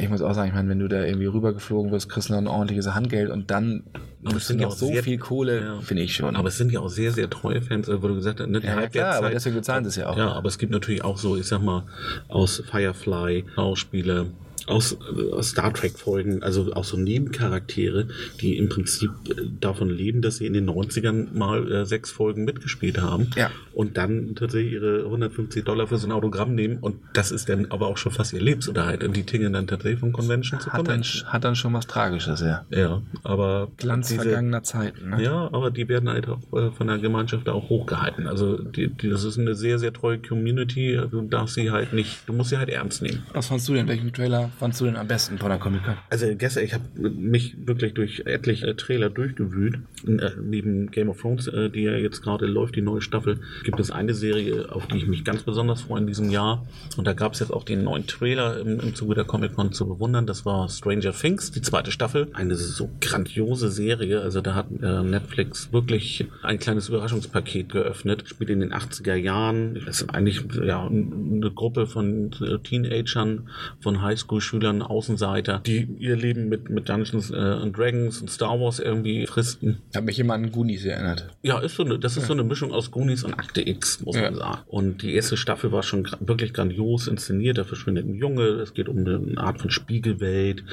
Ich muss auch sagen, ich meine, wenn du da irgendwie rübergeflogen wirst, kriegst du noch ein ordentliches Handgeld und dann Aber es sind ja auch so sehr- viel Kohle, Ja. finde ich schon. Aber es sind ja auch sehr, sehr treue Fans, äh, wo du gesagt hast, ne, die Ja, ja, klar, Halbwertszeit- aber deswegen bezahlen sie es ja auch. Ja, aber es gibt natürlich auch so, ich sag mal, aus Firefly Schauspieler, aus, äh, aus Star Trek Folgen, also auch so Nebencharaktere, die im Prinzip äh, davon leben, dass sie in den 90ern mal äh, sechs Folgen mitgespielt haben Ja. und dann tatsächlich ihre 150 Dollar für so ein Autogramm nehmen und das ist dann aber auch schon fast ihr Lebensunterhalt und die tingeln dann tatsächlich von Convention zu hat, dann, Convention. hat dann schon was Tragisches, ja. Ja, aber Glanz diese- vergangener Zeiten. Ne? ja, aber die werden halt auch äh, von der Gemeinschaft auch hochgehalten. Also die, die, das ist eine sehr, sehr treue Community. Du darfst sie halt nicht, du musst sie halt ernst nehmen. Was fandst du denn? Welchen Trailer fandst du denn am besten von der Comic-Con? Also gestern, ich habe mich wirklich durch etliche Trailer durchgewühlt. Äh, neben Game of Thrones, äh, die ja jetzt gerade läuft, die neue Staffel, gibt es eine Serie, auf die ich mich ganz besonders freue in diesem Jahr. Und da gab es jetzt auch den neuen Trailer im, im Zuge der Comic-Con zu bewundern. Das war Stranger Things, die zweite Staffel. Eine so grandiose Serie. Also da hat äh, Netflix wirklich ein kleines Überraschungspaket geöffnet. Spielt in den 80er Jahren. Das ist eigentlich ja, eine Gruppe von äh, Teenagern, von Highschool-Schülern, Außenseiter, die ihr Leben mit, mit Dungeons äh, and Dragons und Star Wars irgendwie fristen. Hat mich immer an Goonies erinnert. Ja, ist so eine, das ist so eine Mischung aus Goonies und Akte X, muss Ja. man sagen. Und die erste Staffel war schon wirklich grandios inszeniert. Da verschwindet ein Junge, es geht um eine Art von Spiegelwelt,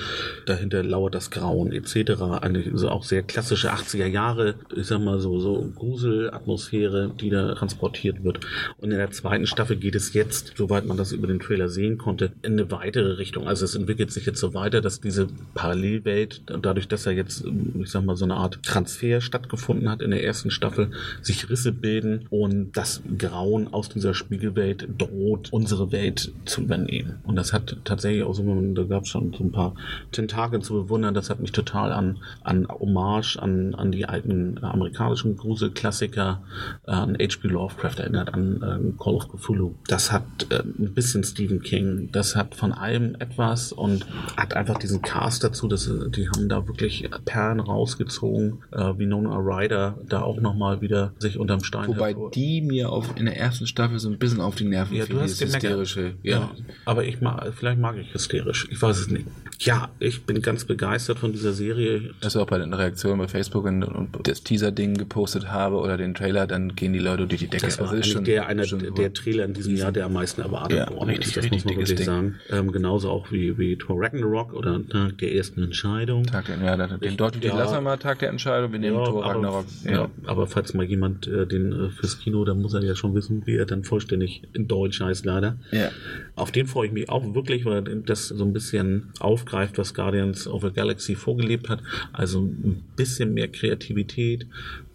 dahinter lauert das Grauen etc. Eine so auch sehr klassische 80er Jahre, ich sag mal so, so Gruselatmosphäre, die da transportiert wird. Und in der zweiten Staffel geht es jetzt, soweit man das über den Trailer sehen konnte, in eine weitere Richtung. Also es entwickelt sich jetzt so weiter, dass diese Parallelwelt, dadurch, dass da jetzt, ich sag mal, so eine Art Transfer stattgefunden hat in der ersten Staffel, sich Risse bilden und das Grauen aus dieser Spiegelwelt droht, unsere Welt zu übernehmen. Und das hat tatsächlich auch so, da gab es schon so ein paar Tentakel zu bewundern. Das hat mich total an, an Hommage an, an die alten amerikanischen Gruselklassiker, an H.P. Lovecraft erinnert, an äh, Call of Cthulhu. Das hat äh, ein bisschen Stephen King. Das hat von allem etwas was und hat einfach diesen Cast dazu, dass die haben da wirklich Perlen rausgezogen, äh, wie Nona Ryder da auch nochmal wieder sich unterm Stein Wobei hervor- die mir auf, in der ersten Staffel so ein bisschen auf die Nerven ja, fiel, du hast dieses hysterische. Ja. aber ich mag, vielleicht mag ich hysterisch. Ich weiß es nicht. Ja, ich bin ganz begeistert von dieser Serie. Das auch bei den Reaktionen bei Facebook und, und das Teaser-Ding gepostet habe oder den Trailer, dann gehen die Leute durch die Decke. Das war Also schon- der, einer schon der Trailer in diesem Jahr, der am meisten erwartet Ja, worden richtig, ist. Das muss man wirklich Ding. sagen. Ähm, genauso auch wie, wie Thor Ragnarok oder Tag der ersten Entscheidung. Tag der, ja, den Ich- deutschen Titel ja. lassen wir mal Tag der Entscheidung, wir nehmen Thor aber, Ragnarok. ja. aber falls mal jemand äh, den äh, fürs Kino, dann muss er ja schon wissen, wie er dann vollständig in Deutsch heißt, leider. Ja. Auf den freue ich mich auch wirklich, weil das so ein bisschen aufgreift, was Guardians of the Galaxy vorgelebt hat. Also ein bisschen mehr Kreativität,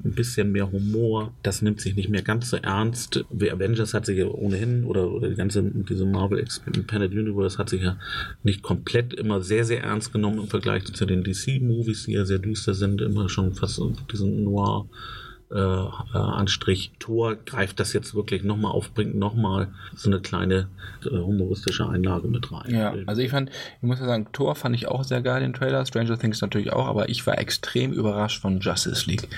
ein bisschen mehr Humor. Das nimmt sich nicht mehr ganz so ernst. The Avengers hat sich ja ohnehin, oder, oder die ganze, diese Marvel Expanded Universe hat sich ja nicht komplett immer sehr, sehr ernst genommen im Vergleich zu den DC-Movies, die ja sehr düster sind, immer schon fast diesen Noir äh, äh, Anstrich. Thor greift das jetzt wirklich nochmal auf, bringt nochmal so eine kleine äh, humoristische Einlage mit rein. Ja, also ich fand, ich muss ja sagen, Thor fand ich auch sehr geil, den Trailer, Stranger Things natürlich auch, aber ich war extrem überrascht von Justice League.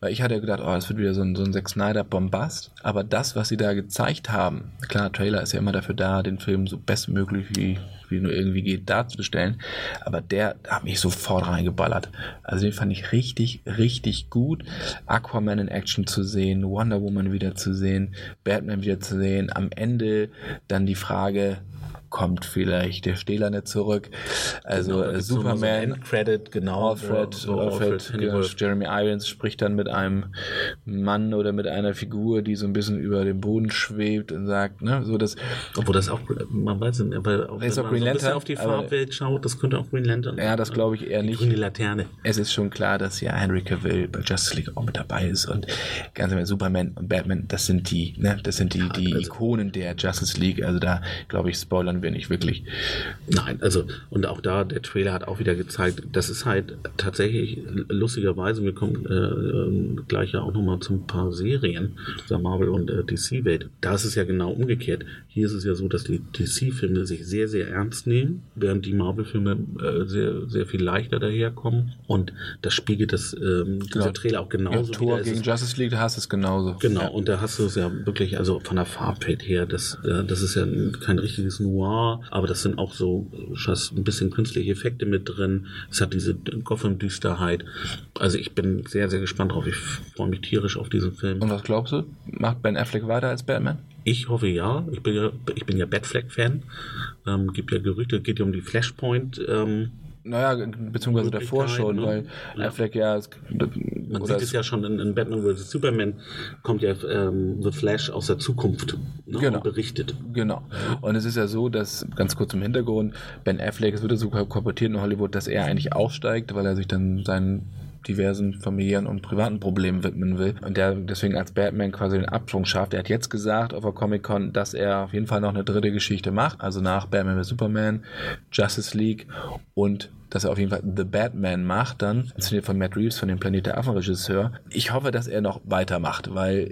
Weil ich hatte gedacht, oh, es wird wieder so ein, so ein Zack Snyder Bombast, aber das, was sie da gezeigt haben, klar, Trailer ist ja immer dafür da, den Film so bestmöglich wie, wie nur irgendwie geht darzustellen, aber der hat mich sofort reingeballert. Also den fand ich richtig, richtig gut. Aquaman in Action zu sehen, Wonder Woman wieder zu sehen, Batman wieder zu sehen, am Ende dann die Frage, kommt vielleicht der Stählerne zurück. Also Genau, da äh, gibt's noch mal so Superman, ein Endcredit, genau. Alfred, so, so Alfred, Alfred genau. Jeremy Irons spricht dann mit einem Mann oder mit einer Figur, die so ein bisschen über dem Boden schwebt und sagt, ne, so das, Obwohl das auch, man weiß nicht, aber auch, wenn auch man Green so ein bisschen auf die Farbwelt schaut, das könnte auch Green Lantern ja, das glaube ich eher Die nicht. grüne Laterne. Es ist schon klar, dass ja Henry Cavill bei Justice League auch mit dabei ist und ganz ehrlich, Superman und Batman, das sind die, ne, das sind die, die also- Ikonen der Justice League. Also da, glaube ich, spoilern wir nicht wirklich. Nein, also und auch da, der Trailer hat auch wieder gezeigt, das ist halt tatsächlich lustigerweise, wir kommen äh, ähm, gleich ja auch nochmal zu ein paar Serien der Marvel und äh, DC-Welt. Da ist es ja genau umgekehrt. Hier ist es ja so, dass die DC-Filme sich sehr, sehr ernst nehmen, während die Marvel-Filme äh, sehr, sehr viel leichter daherkommen. Und das spiegelt das, ähm, dieser Genau. Trailer auch Ja, genauso Tor wider. Es gegen Justice League, da hast du es genauso. Genau, Ja. und da hast du es ja wirklich, also von der Farbwelt her, das, äh, das ist ja kein richtiges Noir, aber das sind auch so fast ein bisschen künstliche Effekte mit drin. Es hat diese Gotham-Düsterheit. Also ich bin sehr, sehr gespannt drauf. Ich freue mich tierisch auf diesen Film. Und was glaubst du? Macht Ben Affleck weiter als Batman? Ich hoffe ja. Ich bin ja, ich bin ja Batfleck-Fan. Ähm, gibt ja Gerüchte, geht ja um die Flashpoint. Ähm, Naja, beziehungsweise davor Möglichkeit, schon, ne? weil Ja. Affleck ja. es- Man oder sieht es ja schon in, in Batman vs. Superman, kommt ja ähm, The Flash aus der Zukunft ne, Genau. und berichtet. Genau. Und es ist ja so, dass, ganz kurz im Hintergrund, Ben Affleck, es wird ja so kolportiert in Hollywood, dass er eigentlich aussteigt, weil er sich dann seinen diversen familiären und privaten Problemen widmen will. Und der deswegen als Batman quasi den Absprung schafft. Er hat jetzt gesagt auf der Comic-Con, dass er auf jeden Fall noch eine dritte Geschichte macht, also nach Batman vs. Superman, Justice League und dass er auf jeden Fall The Batman macht, dann inszeniert von Matt Reeves, von dem Planet der Affen-Regisseur. Ich hoffe, dass er noch weitermacht, weil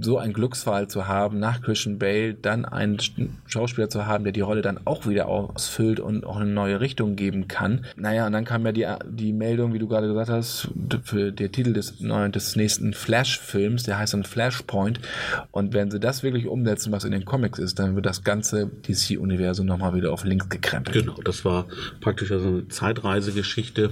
so ein Glücksfall zu haben, nach Christian Bale dann einen Schauspieler zu haben, der die Rolle dann auch wieder ausfüllt und auch eine neue Richtung geben kann. Naja, und dann kam ja die, die Meldung, wie du gerade gesagt hast, für der Titel des neuen, des nächsten Flash-Films, der heißt dann Flashpoint. Und wenn sie das wirklich umsetzen, was in den Comics ist, dann wird das ganze DC-Universum nochmal wieder auf links gekrempelt. Genau, das war praktisch also Zeitreisegeschichte.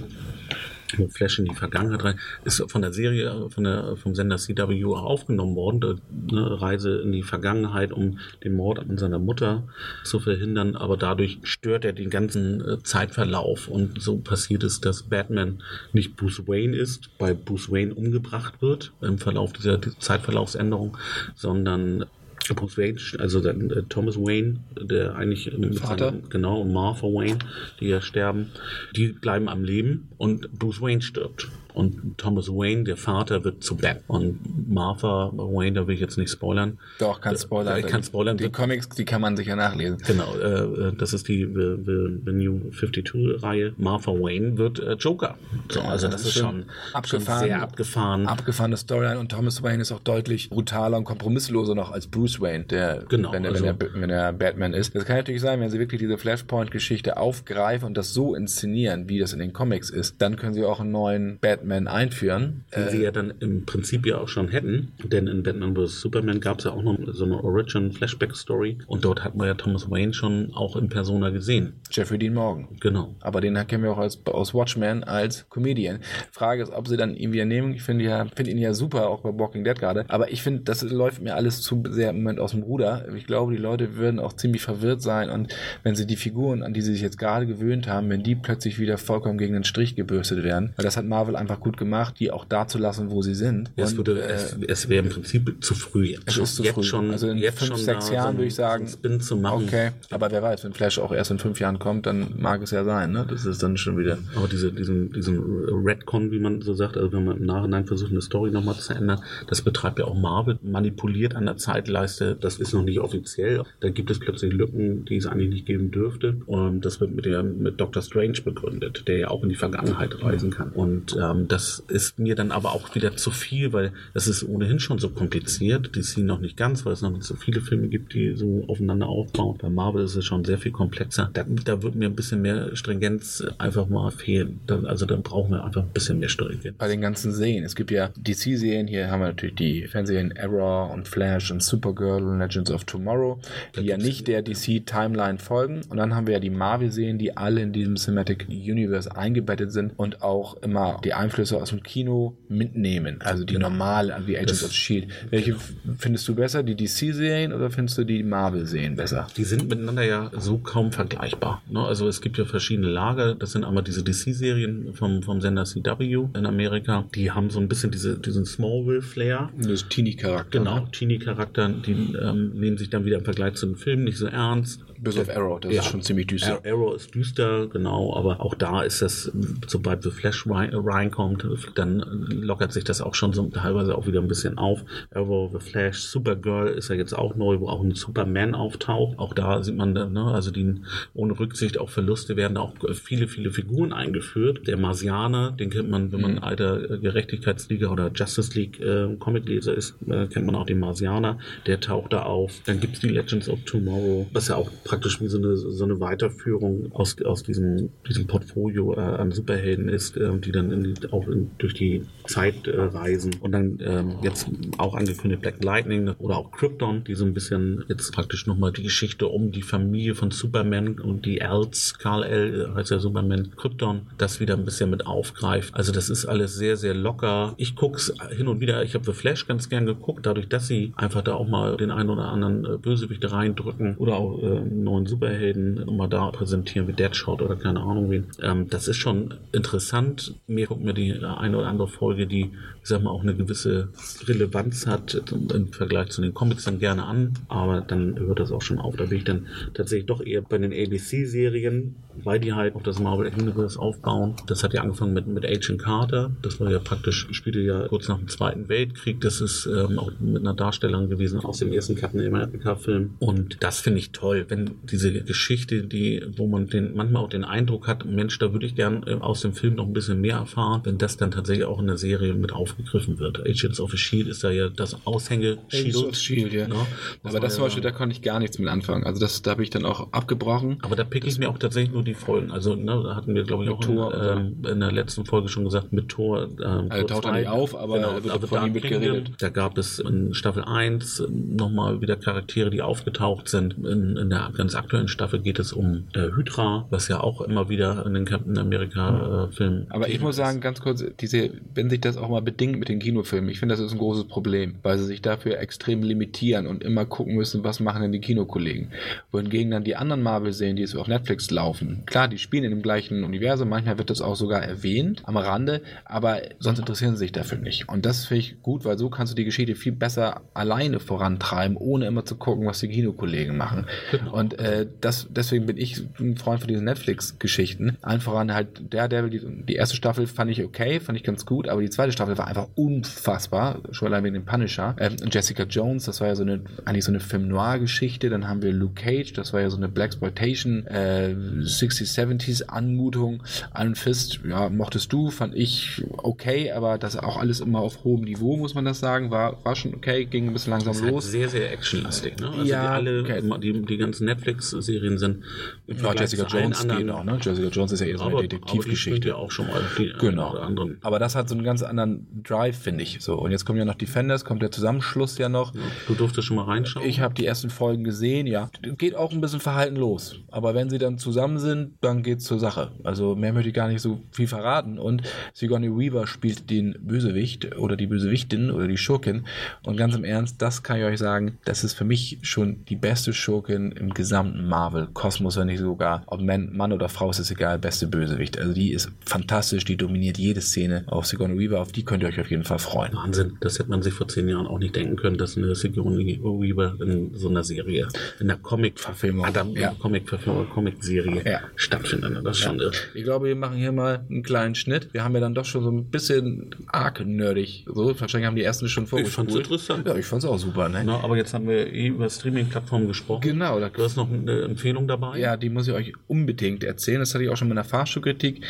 Flash in die Vergangenheit rein, ist von der Serie, von der, vom Sender CW aufgenommen worden, eine Reise in die Vergangenheit, um den Mord an seiner Mutter zu verhindern, aber dadurch stört er den ganzen äh, Zeitverlauf. Und so passiert es, dass Batman nicht Bruce Wayne ist, bei Bruce Wayne umgebracht wird im Verlauf dieser Zeitverlaufsänderung, sondern Bruce Wayne, also der, äh, Thomas Wayne, der eigentlich mit Vater. seinem- genau, und Martha Wayne, die ja sterben, die bleiben am Leben und Bruce Wayne stirbt. Und Thomas Wayne, der Vater, wird zu Bat. Und Martha Wayne, da will ich jetzt nicht spoilern. Doch, kann spoilern. Äh, kann spoilern. Die Comics, die kann man sich ja nachlesen. Genau, äh, das ist die The, The, The New 52-Reihe. Martha Wayne wird äh, Joker. So, Ja, also das, ist schon, abgefahren. schon sehr abgefahren. Abgefahrene Storyline und Thomas Wayne ist auch deutlich brutaler und kompromissloser noch als Bruce Wayne, der, Genau, wenn, er, also- wenn, er, wenn er Batman ist. Das kann natürlich sein, wenn sie wirklich diese Flashpoint-Geschichte aufgreifen und das so inszenieren, wie das in den Comics ist, dann können sie auch einen neuen Batman einführen. Den sie ja dann im Prinzip ja auch schon hätten, denn in Batman vs. Superman gab es ja auch noch so eine Origin-Flashback-Story und dort hat man ja Thomas Wayne schon auch in Persona gesehen. Jeffrey Dean Morgan. Genau. Aber den kennen wir auch als, aus Watchmen als Comedian. Frage ist, ob sie dann ihn wieder nehmen. Ich finde ja, finde ihn ja super, auch bei Walking Dead gerade. Aber ich finde, das läuft mir alles zu sehr im Moment aus dem Ruder. Ich glaube, die Leute würden auch ziemlich verwirrt sein und wenn sie die Figuren, an die sie sich jetzt gerade gewöhnt haben, wenn die plötzlich wieder vollkommen gegen den Strich gebürstet werden, weil das hat Marvel einfach gut gemacht, die auch da zu lassen, wo sie sind. Es, Und, würde, äh, es, es wäre im Prinzip zu früh jetzt. es schon, ist zu jetzt früh. Schon, also in jetzt fünf, schon sechs Jahren so würde ich sagen, Spin zu machen. okay. Aber wer weiß, wenn Flash auch erst in fünf Jahren kommt, dann mag es ja sein, ne? Das ist dann schon wieder. Aber diese, diesen, diesen Redcon, wie man so sagt, also wenn man im Nachhinein versucht, eine Story nochmal zu ändern, das betreibt ja auch Marvel, manipuliert an der Zeitleiste, das ist noch nicht offiziell. Da gibt es plötzlich Lücken, die es eigentlich nicht geben dürfte. Und das wird mit, der, mit Doctor Strange begründet, der ja auch in die Vergangenheit reisen kann. Und ähm, das ist mir dann aber auch wieder zu viel, weil das ist ohnehin schon so kompliziert. DC noch nicht ganz, weil es noch nicht so viele Filme gibt, die so aufeinander aufbauen. Bei Marvel ist es schon sehr viel komplexer. Da, da wird mir ein bisschen mehr Stringenz einfach mal fehlen. Da, also da brauchen wir einfach ein bisschen mehr Stringenz. bei den ganzen Serien. Es gibt ja DC-Serien, hier haben wir natürlich die Fernsehserien Arrow und Flash und Supergirl und Legends of Tomorrow, die ja nicht der DC-Timeline folgen. Und dann haben wir ja die Marvel-Serien, die alle in diesem Cinematic Universe eingebettet sind und auch immer die Einflüsse aus dem Kino mitnehmen. Also die normal, wie Agents Das- of S.H.I.E.L.D. Welche f- findest du besser, die DC-Serien oder findest du die Marvel-Serien besser? Die sind miteinander ja so kaum vergleichbar. Ne? Also es gibt ja verschiedene Lager. Das sind einmal diese DC-Serien vom, vom Sender CW in Amerika. Die haben so ein bisschen diese, diesen Smallville-Flair. Das Teenie-Charakter. Genau, Ne? Teenie-Charakter, die ähm, nehmen sich dann wieder im Vergleich zu den Filmen nicht so ernst. Bis auf Arrow, das Ja. ist schon ziemlich düster. Ar- Arrow ist düster, genau, aber auch da ist das, sobald The Flash rein- reinkommt, dann lockert sich das auch schon so teilweise auch wieder ein bisschen auf. Arrow, The Flash, Supergirl ist ja jetzt auch neu, wo auch ein Superman auftaucht. Auch da sieht man, ne, also die ohne Rücksicht auf Verluste werden auch viele, viele Figuren eingeführt. Der Marsianer, den kennt man, wenn man ein alter äh, Gerechtigkeitsliga oder Justice League äh, Comicleser ist, äh, kennt man auch den Marsianer, der taucht da auf. Dann gibt's die Legends of Tomorrow, was ja auch praktisch wie so eine, so eine Weiterführung aus, aus diesem, diesem Portfolio äh, an Superhelden ist, äh, die dann in auch in, durch die Zeit äh, reisen. Und dann ähm, jetzt auch angekündigt Black Lightning oder auch Krypton, die so ein bisschen jetzt praktisch nochmal die Geschichte um die Familie von Superman und die Els, Karl L. äh, heißt ja Superman, Krypton, das wieder ein bisschen mit aufgreift. Also das ist alles sehr, sehr locker. Ich guck's hin und wieder, ich habe The Flash ganz gern geguckt, dadurch, dass sie einfach da auch mal den einen oder anderen äh, Bösewicht reindrücken oder auch äh, neuen Superhelden mal da präsentieren wie Deadshot oder keine Ahnung wen. Ähm, das ist schon interessant. Mir guckt mir die eine oder andere Folge, die, ich sag mal, auch eine gewisse Relevanz hat im Vergleich zu den Comics dann gerne an, aber dann hört das auch schon auf. Da bin ich dann tatsächlich doch eher bei den ABC-Serien, weil die halt auf das Marvel Universe aufbauen. Das hat ja angefangen mit, mit Agent Carter. Das war ja praktisch, spielte ja kurz nach dem Zweiten Weltkrieg. Das ist ähm, auch mit einer Darstellerin gewesen aus dem ersten Captain America-Film. Und das finde ich toll, wenn diese Geschichte, die, wo man den, manchmal auch den Eindruck hat, Mensch, da würde ich gern äh, aus dem Film noch ein bisschen mehr erfahren, wenn das dann tatsächlich auch in der Serie mit aufgegriffen wird. Agents of S.H.I.E.L.D. ist da ja das Aushängeschild. Agents of S.H.I.E.L.D., ja. Ne? Muss Aber das ja zum Beispiel, da konnte ich gar nichts mit anfangen. Also das, da habe ich dann auch abgebrochen. Aber da pick ich mir auch tatsächlich nur die Folgen. Also, ne, da hatten wir, glaube ich, Mit auch in, Thor, ähm, in der letzten Folge schon gesagt, mit Tor. Ähm, Also taucht er nicht auf, aber er wird von da ihm mit Kingdom, geredet. Da gab es in Staffel 1 nochmal wieder Charaktere, die aufgetaucht sind. In, in der ganz aktuellen Staffel geht es um äh, Hydra, was ja auch immer wieder in den Captain America äh. Aber ich muss sagen, ganz kurz, diese, wenn sich das auch mal bedingt mit den Kinofilmen, ich finde, das ist ein großes Problem, weil sie sich dafür extrem limitieren und immer gucken müssen, was machen denn die Kinokollegen. Wohingegen dann die anderen Marvel-Serien, die es auf Netflix laufen, Klar, die spielen in dem gleichen Universum, manchmal wird das auch sogar erwähnt am Rande, aber sonst interessieren sie sich dafür nicht. Und das finde ich gut, weil so kannst du die Geschichte viel besser alleine vorantreiben, ohne immer zu gucken, was die Kinokollegen machen. Genau. Und äh, das, deswegen bin ich ein Freund von diesen Netflix-Geschichten. Allen voran halt der Devil, die, die erste Staffel fand ich okay, fand ich ganz gut, aber die zweite Staffel war einfach unfassbar, schon allein wegen dem Punisher. Ähm, Jessica Jones, das war ja so eine, eigentlich so eine Film-Noir-Geschichte. Dann haben wir Luke Cage, das war ja so eine Blaxploitation, äh, 60s, 70s Anmutung. Iron Fist, ja, mochtest du, fand ich okay, aber das auch alles immer auf hohem Niveau, muss man das sagen, war, war schon okay, ging ein bisschen langsam das los. Halt sehr, sehr actionlastig, ne? Also ja, die alle, okay. die, die ganzen Netflix-Serien sind ja, Jessica Jones geht auch, ne? Jessica Jones ist ja eher so eine Detektivgeschichte. Ja auch schon mal die genau. anderen. Aber das hat so einen ganz anderen Drive, finde ich. So und jetzt kommen ja noch Defenders, kommt der Zusammenschluss ja noch. Ja, du durftest schon mal reinschauen. Ich habe die ersten Folgen gesehen, ja. Geht auch ein bisschen verhalten los. Aber wenn sie dann zusammen sind, dann geht's zur Sache. Also mehr möchte ich gar nicht so viel verraten. Und Sigourney Weaver spielt den Bösewicht oder die Bösewichtin oder die Schurkin. Und ganz im Ernst, das kann ich euch sagen, das ist für mich schon die beste Schurkin im gesamten Marvel-Kosmos, wenn nicht sogar, ob Mann, Mann oder Frau ist es egal, beste Bösewicht. Also die ist fantastisch, die dominiert jede Szene auf Sigourney Weaver, auf die könnt ihr euch auf jeden Fall freuen. Wahnsinn, das hätte man sich vor zehn Jahren auch nicht denken können, dass eine Sigourney Weaver in so einer Serie, in einer Comic-Verfilmung, ja. Comic-Verfilmung, Comic-Serie ja. Stattfindet. Das ist ja. schon irre. Ich glaube, wir machen hier mal einen kleinen Schnitt. Wir haben ja dann doch schon so ein bisschen arg nerdig. So, wahrscheinlich haben die ersten schon vorgespult. Ich fand's interessant. Ja, ich fand's auch super, ne? Na, aber jetzt haben wir eh über Streaming-Plattformen gesprochen. Genau. Da du hast noch eine Empfehlung dabei? Ja, die muss ich euch unbedingt erzählen. Das hatte ich auch schon in meiner Fahrstuhlkritik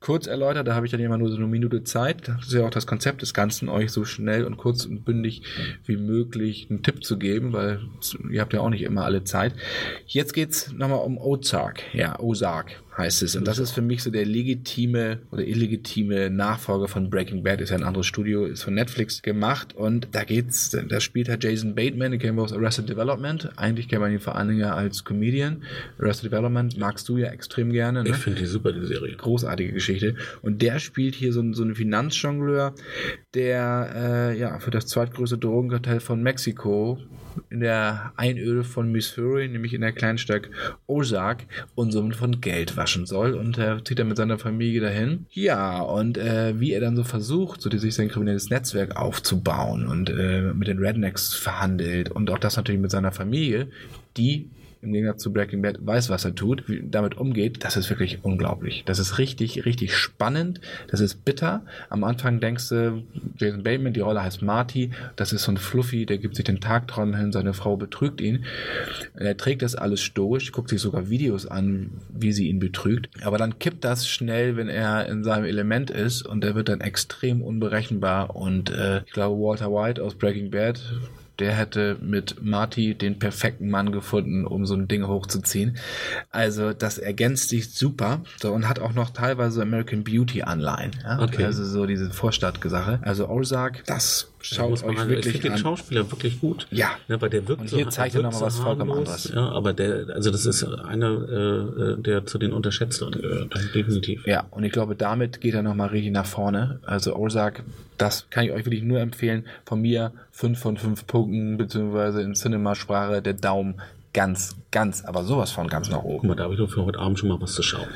kurz erläutert. Da habe ich dann immer nur so eine Minute Zeit. Das ist ja auch das Konzept des Ganzen, euch so schnell und kurz und bündig wie möglich einen Tipp zu geben, weil ihr habt ja auch nicht immer alle Zeit. Jetzt geht's nochmal um Ozark. Ja, Ozark heißt es. Und das ist für mich so der legitime oder illegitime Nachfolger von Breaking Bad. Ist ja ein anderes Studio, ist von Netflix gemacht. Und da geht's, da spielt halt Jason Bateman, den kennen wir aus Arrested Development. Eigentlich kennt man ihn vor allen Dingen als Comedian. Arrested Development magst du ja extrem gerne. Ne? Ich finde die super, die Serie. Großartige Geschichte. Und der spielt hier so, so einen Finanzjongleur, der äh, ja für das zweitgrößte Drogenkartell von Mexiko in der Einöde von Missouri, nämlich in der Kleinstadt Ozark, und somit von Geld waschen soll. Und er zieht dann mit seiner Familie dahin. Ja, und äh, wie er dann so versucht, so sich sein kriminelles Netzwerk aufzubauen und äh, mit den Rednecks verhandelt und auch das natürlich mit seiner Familie, die im Gegensatz zu Breaking Bad weiß, was er tut, wie damit umgeht, das ist wirklich unglaublich. Das ist richtig, richtig spannend. Das ist bitter. Am Anfang denkst du, Jason Bateman, die Rolle heißt Marty, das ist so ein Fluffy, der gibt sich den Tagträumen hin, seine Frau betrügt ihn. Er trägt das alles stoisch, guckt sich sogar Videos an, wie sie ihn betrügt. Aber dann kippt das schnell, wenn er in seinem Element ist und er wird dann extrem unberechenbar und äh, ich glaube Walter White aus Breaking Bad der hätte mit Marty den perfekten Mann gefunden, um so ein Ding hochzuziehen. Also das ergänzt sich super so, und hat auch noch teilweise American Beauty Anleihen. Ja? Okay. Also so diese Vorstadtsache. Also Ozark, das schaut euch an. wirklich ich finde den Schauspieler wirklich gut. Ja. ja weil der wirkt und hier so, zeigt er nochmal was vollkommen anderes. Ja, aber der, also das ist einer, äh, der zu den Unterschätzten gehört, definitiv. Ja, und ich glaube, damit geht er nochmal richtig nach vorne. Also Ozark, das kann ich euch wirklich nur empfehlen. Von mir fünf von fünf Punkten, beziehungsweise in Cinema-Sprache der Daumen ganz, ganz, aber sowas von ganz nach oben. Guck mal, da habe ich doch für heute Abend schon mal was zu schauen.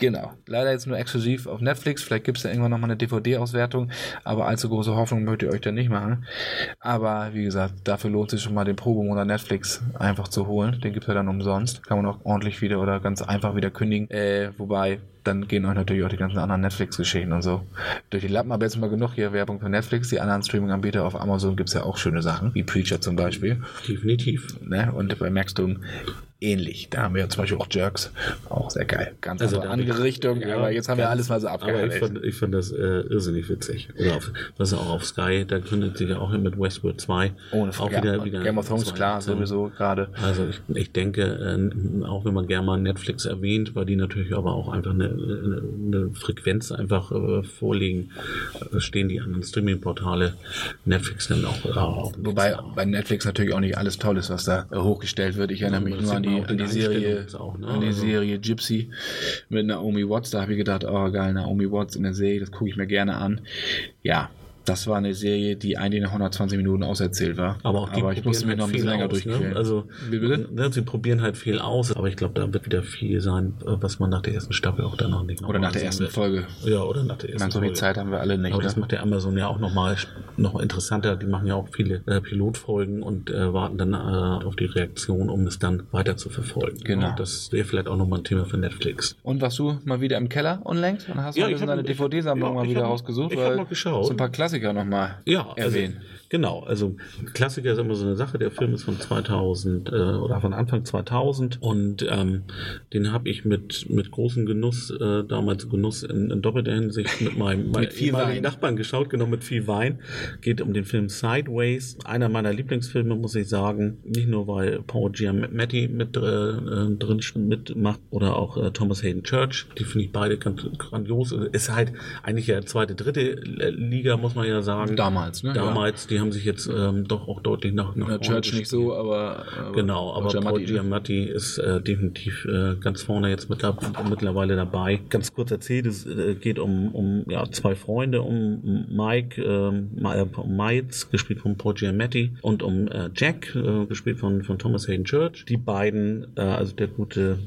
Genau. Leider jetzt nur exklusiv auf Netflix. Vielleicht gibt es da irgendwann nochmal eine DVD-Auswertung, aber allzu große Hoffnung möchte ich euch da nicht machen. Aber wie gesagt, dafür lohnt sich schon mal den Probemonat Netflix einfach zu holen. Den gibt es ja dann umsonst. Kann man auch ordentlich wieder oder ganz einfach wieder kündigen. Äh, wobei, dann gehen euch natürlich auch die ganzen anderen Netflix-Geschichten und so. Durch die Lappen aber jetzt mal genug hier Werbung für Netflix. Die anderen Streaming-Anbieter auf Amazon gibt es ja auch schöne Sachen, wie Preacher zum Beispiel. Definitiv. Ne? Und bei Maxdom ähnlich. Da haben wir ja zum Beispiel auch Jerks. Auch sehr geil. Ganz also andere Richtung, ja, aber jetzt haben wir alles mal so abgehandelt. ich fand, ich fand das äh, irrsinnig witzig. Oder auf, was auch auf Sky, da kündet sich ja auch mit Westworld 2. Ohne Frage. Auch wieder, wieder Game of Thrones, klar, sowieso gerade. Also ich, ich denke, äh, auch wenn man gerne mal Netflix erwähnt, weil die natürlich aber auch einfach eine, eine, eine Frequenz einfach äh, vorlegen, äh, stehen die anderen Streaming-Portale Netflix dann auch. Äh, auch Wobei bei Netflix natürlich auch nicht alles toll ist, was da hochgestellt wird. Ich erinnere mich nur an die die, an die Serie, auch, ne? an die also Serie Gypsy mit Naomi Watts. Da habe ich gedacht, oh geil, Naomi Watts in der Serie, das gucke ich mir gerne an. Ja, Das war eine Serie, die eigentlich nach 120 Minuten auserzählt war. Aber auch die aber ich musste mich probieren noch ein bisschen halt länger aus, durchquälen. Ne? Also? Ne, sie probieren halt viel aus, aber ich glaube, da wird wieder viel sein, äh, was man nach der ersten Staffel auch dann noch nicht Oder nochmal nach der ersten wird. Folge. Ja, oder nach der ersten meine, so viel Folge. Zeit haben wir alle nicht. Aber das ne? macht der Amazon ja auch nochmal noch interessanter. Die machen ja auch viele äh, Pilotfolgen und äh, warten dann äh, auf die Reaktion, um es dann weiter zu verfolgen. Genau. Und das wäre vielleicht auch nochmal ein Thema für Netflix. Und warst du mal wieder im Keller unlängst und hast Ja, mal deine DVD-Sammlung ja, mal wieder hab- rausgesucht? ich hab weil mal geschaut. So ein paar Klassiker nochmal Ja, also, erwähnen. Genau. Also Klassiker ist immer so eine Sache. Der Film ist von 2000 äh, oder von Anfang 2000 und ähm, den habe ich mit mit großem Genuss äh, damals Genuss in, in doppelter Hinsicht mit meinem, *laughs* meinem viel Wein. Nachbarn geschaut, genau mit viel Wein. Geht um den Film Sideways, einer meiner Lieblingsfilme, muss ich sagen. Nicht nur weil Paul Giamatti mit äh, äh, drin mitmacht oder auch äh, Thomas Hayden Church. Die finde ich beide ganz grandios. Ist halt eigentlich ja zweite, dritte Liga, muss man ja sagen. Damals, ne? Damals, die haben sich jetzt ähm, doch auch deutlich nach, nach Ja, vorne Church nicht so, aber, aber Genau, aber Giamatti, Paul? Giamatti ist äh, definitiv äh, ganz vorne jetzt mit, mittlerweile dabei. Ganz kurz erzählt, es äh, geht um, um ja, zwei Freunde, um Mike, ähm, äh, Miles, gespielt von Paul Giamatti, und um äh, Jack, äh, gespielt von, von Thomas Hayden Church. Die beiden, äh, also der gute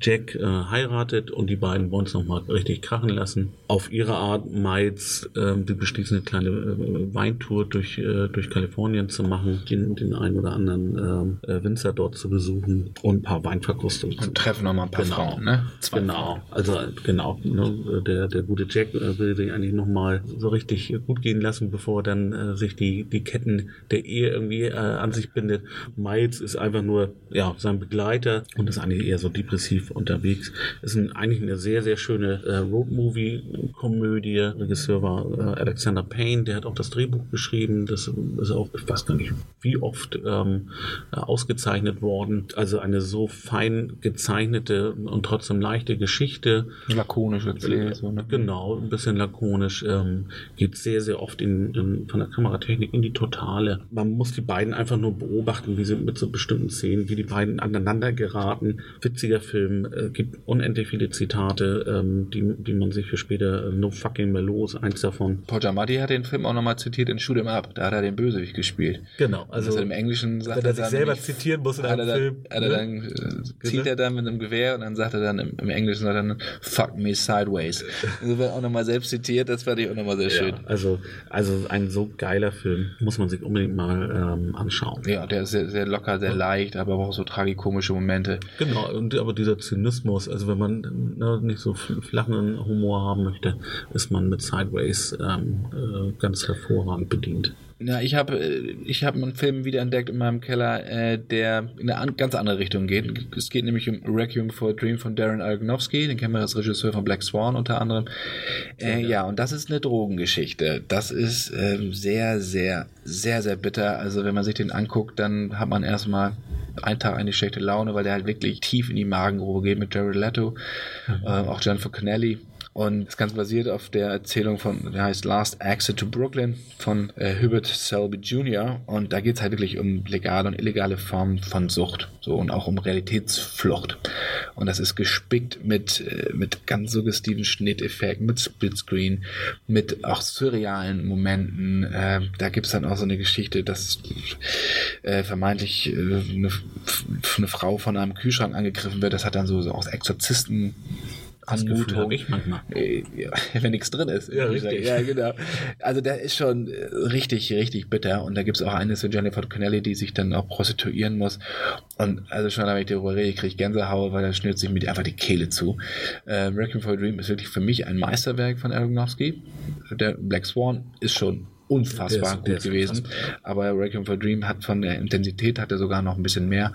Jack äh, heiratet und die beiden wollen es nochmal richtig krachen lassen. Auf ihre Art, Miles, die beschließen eine kleine äh, Weintour durch, äh, durch Kalifornien zu machen, den, den einen oder anderen ähm, äh, Winzer dort zu besuchen und ein paar Weinverkostungen zu Und treffen nochmal ein paar Genau. Frauen, ne? Zwei Genau, also äh, genau, ne, der, der gute Jack äh, will sich eigentlich nochmal so richtig gut gehen lassen, bevor er dann äh, sich die, die Ketten der Ehe irgendwie äh, an sich bindet. Miles ist einfach nur ja, sein Begleiter und ist eigentlich eher so depressiv unterwegs. Ist ein, eigentlich eine sehr, sehr schöne äh, Roadmovie-Komödie. Regisseur war äh, Alexander Payne, der hat auch das Drehbuch geschrieben. Das ist auch, ich weiß gar nicht, wie oft ähm, äh, ausgezeichnet worden. Also eine so fein gezeichnete und trotzdem leichte Geschichte. Lakonisch erzählt. So, ne? Genau, ein bisschen lakonisch. Ähm, geht sehr, sehr oft in, in, von der Kameratechnik in die Totale. Man muss die beiden einfach nur beobachten, wie sie mit so bestimmten Szenen, wie die beiden aneinander geraten. Witziger Film, äh, gibt unendlich viele Zitate, ähm, die, die man sich für später äh, No Fucking ist eins davon. Paul Giamatti hat den Film auch nochmal zitiert in Shoot 'em Up. Da hat er den Bösewicht gespielt. Genau, Also also im Englischen sagt wenn er sich dann selber nämlich- zitieren muss in hat einem er Film. Dann, hat er ne? dann, äh, zielt er dann mit einem Gewehr und dann sagt er dann im, im Englischen sagt er dann, fuck me sideways. Also wird auch nochmal selbst zitiert, das fand ich auch nochmal sehr schön. Ja, also, also ein so geiler Film, muss man sich unbedingt mal ähm, anschauen. Ja, der ist sehr, sehr locker, sehr leicht, aber auch so tragikomische Momente. Genau, und aber dieser Zynismus, also wenn man ne, nicht so flachen Humor haben möchte, ist man mit Sideways ähm, äh, ganz hervorragend bedient. Ja, ich habe ich habe einen Film wiederentdeckt in meinem Keller, äh, der in eine an, ganz andere Richtung geht. Es geht nämlich um Requiem for a Dream von Darren Aronofsky, den kennen wir als Regisseur von Black Swan unter anderem. Äh, ja, und das ist eine Drogengeschichte. Das ist ähm, sehr, sehr, sehr, sehr bitter. Also wenn man sich den anguckt, dann hat man erstmal einen Tag eine schlechte Laune, weil der halt wirklich tief in die Magengrube geht mit Jared Leto, äh, auch Jennifer Connelly. Und das Ganze basiert auf der Erzählung von, der heißt Last Exit to Brooklyn von äh, Hubert Selby Jr. Und da geht es halt wirklich um legale und illegale Formen von Sucht. So und auch um Realitätsflucht. Und das ist gespickt mit, äh, mit ganz suggestiven Schnitteffekten, mit Splitscreen, mit auch surrealen Momenten. Äh, da gibt es dann auch so eine Geschichte, dass äh, vermeintlich äh, eine, eine Frau von einem Kühlschrank angegriffen wird. Das hat dann so, so aus Exorzisten Das Gefühl habe ich manchmal. Äh, Ja, *laughs* wenn nichts drin ist. Ja, richtig. Ja, genau. Also der ist schon äh, richtig, richtig bitter. Und da gibt es auch eine zu Jennifer Connelly, die sich dann auch prostituieren muss. Und also schon, wenn ich darüber rede, kriege ich Gänsehaut, weil da schnürt sich mir einfach die Kehle zu. Ähm, Requiem for a Dream ist wirklich für mich ein Meisterwerk von Aronofsky. Der Black Swan ist schon unfassbar ist- gut gewesen. Aber Requiem for Dream hat von der Intensität hat er sogar noch ein bisschen mehr.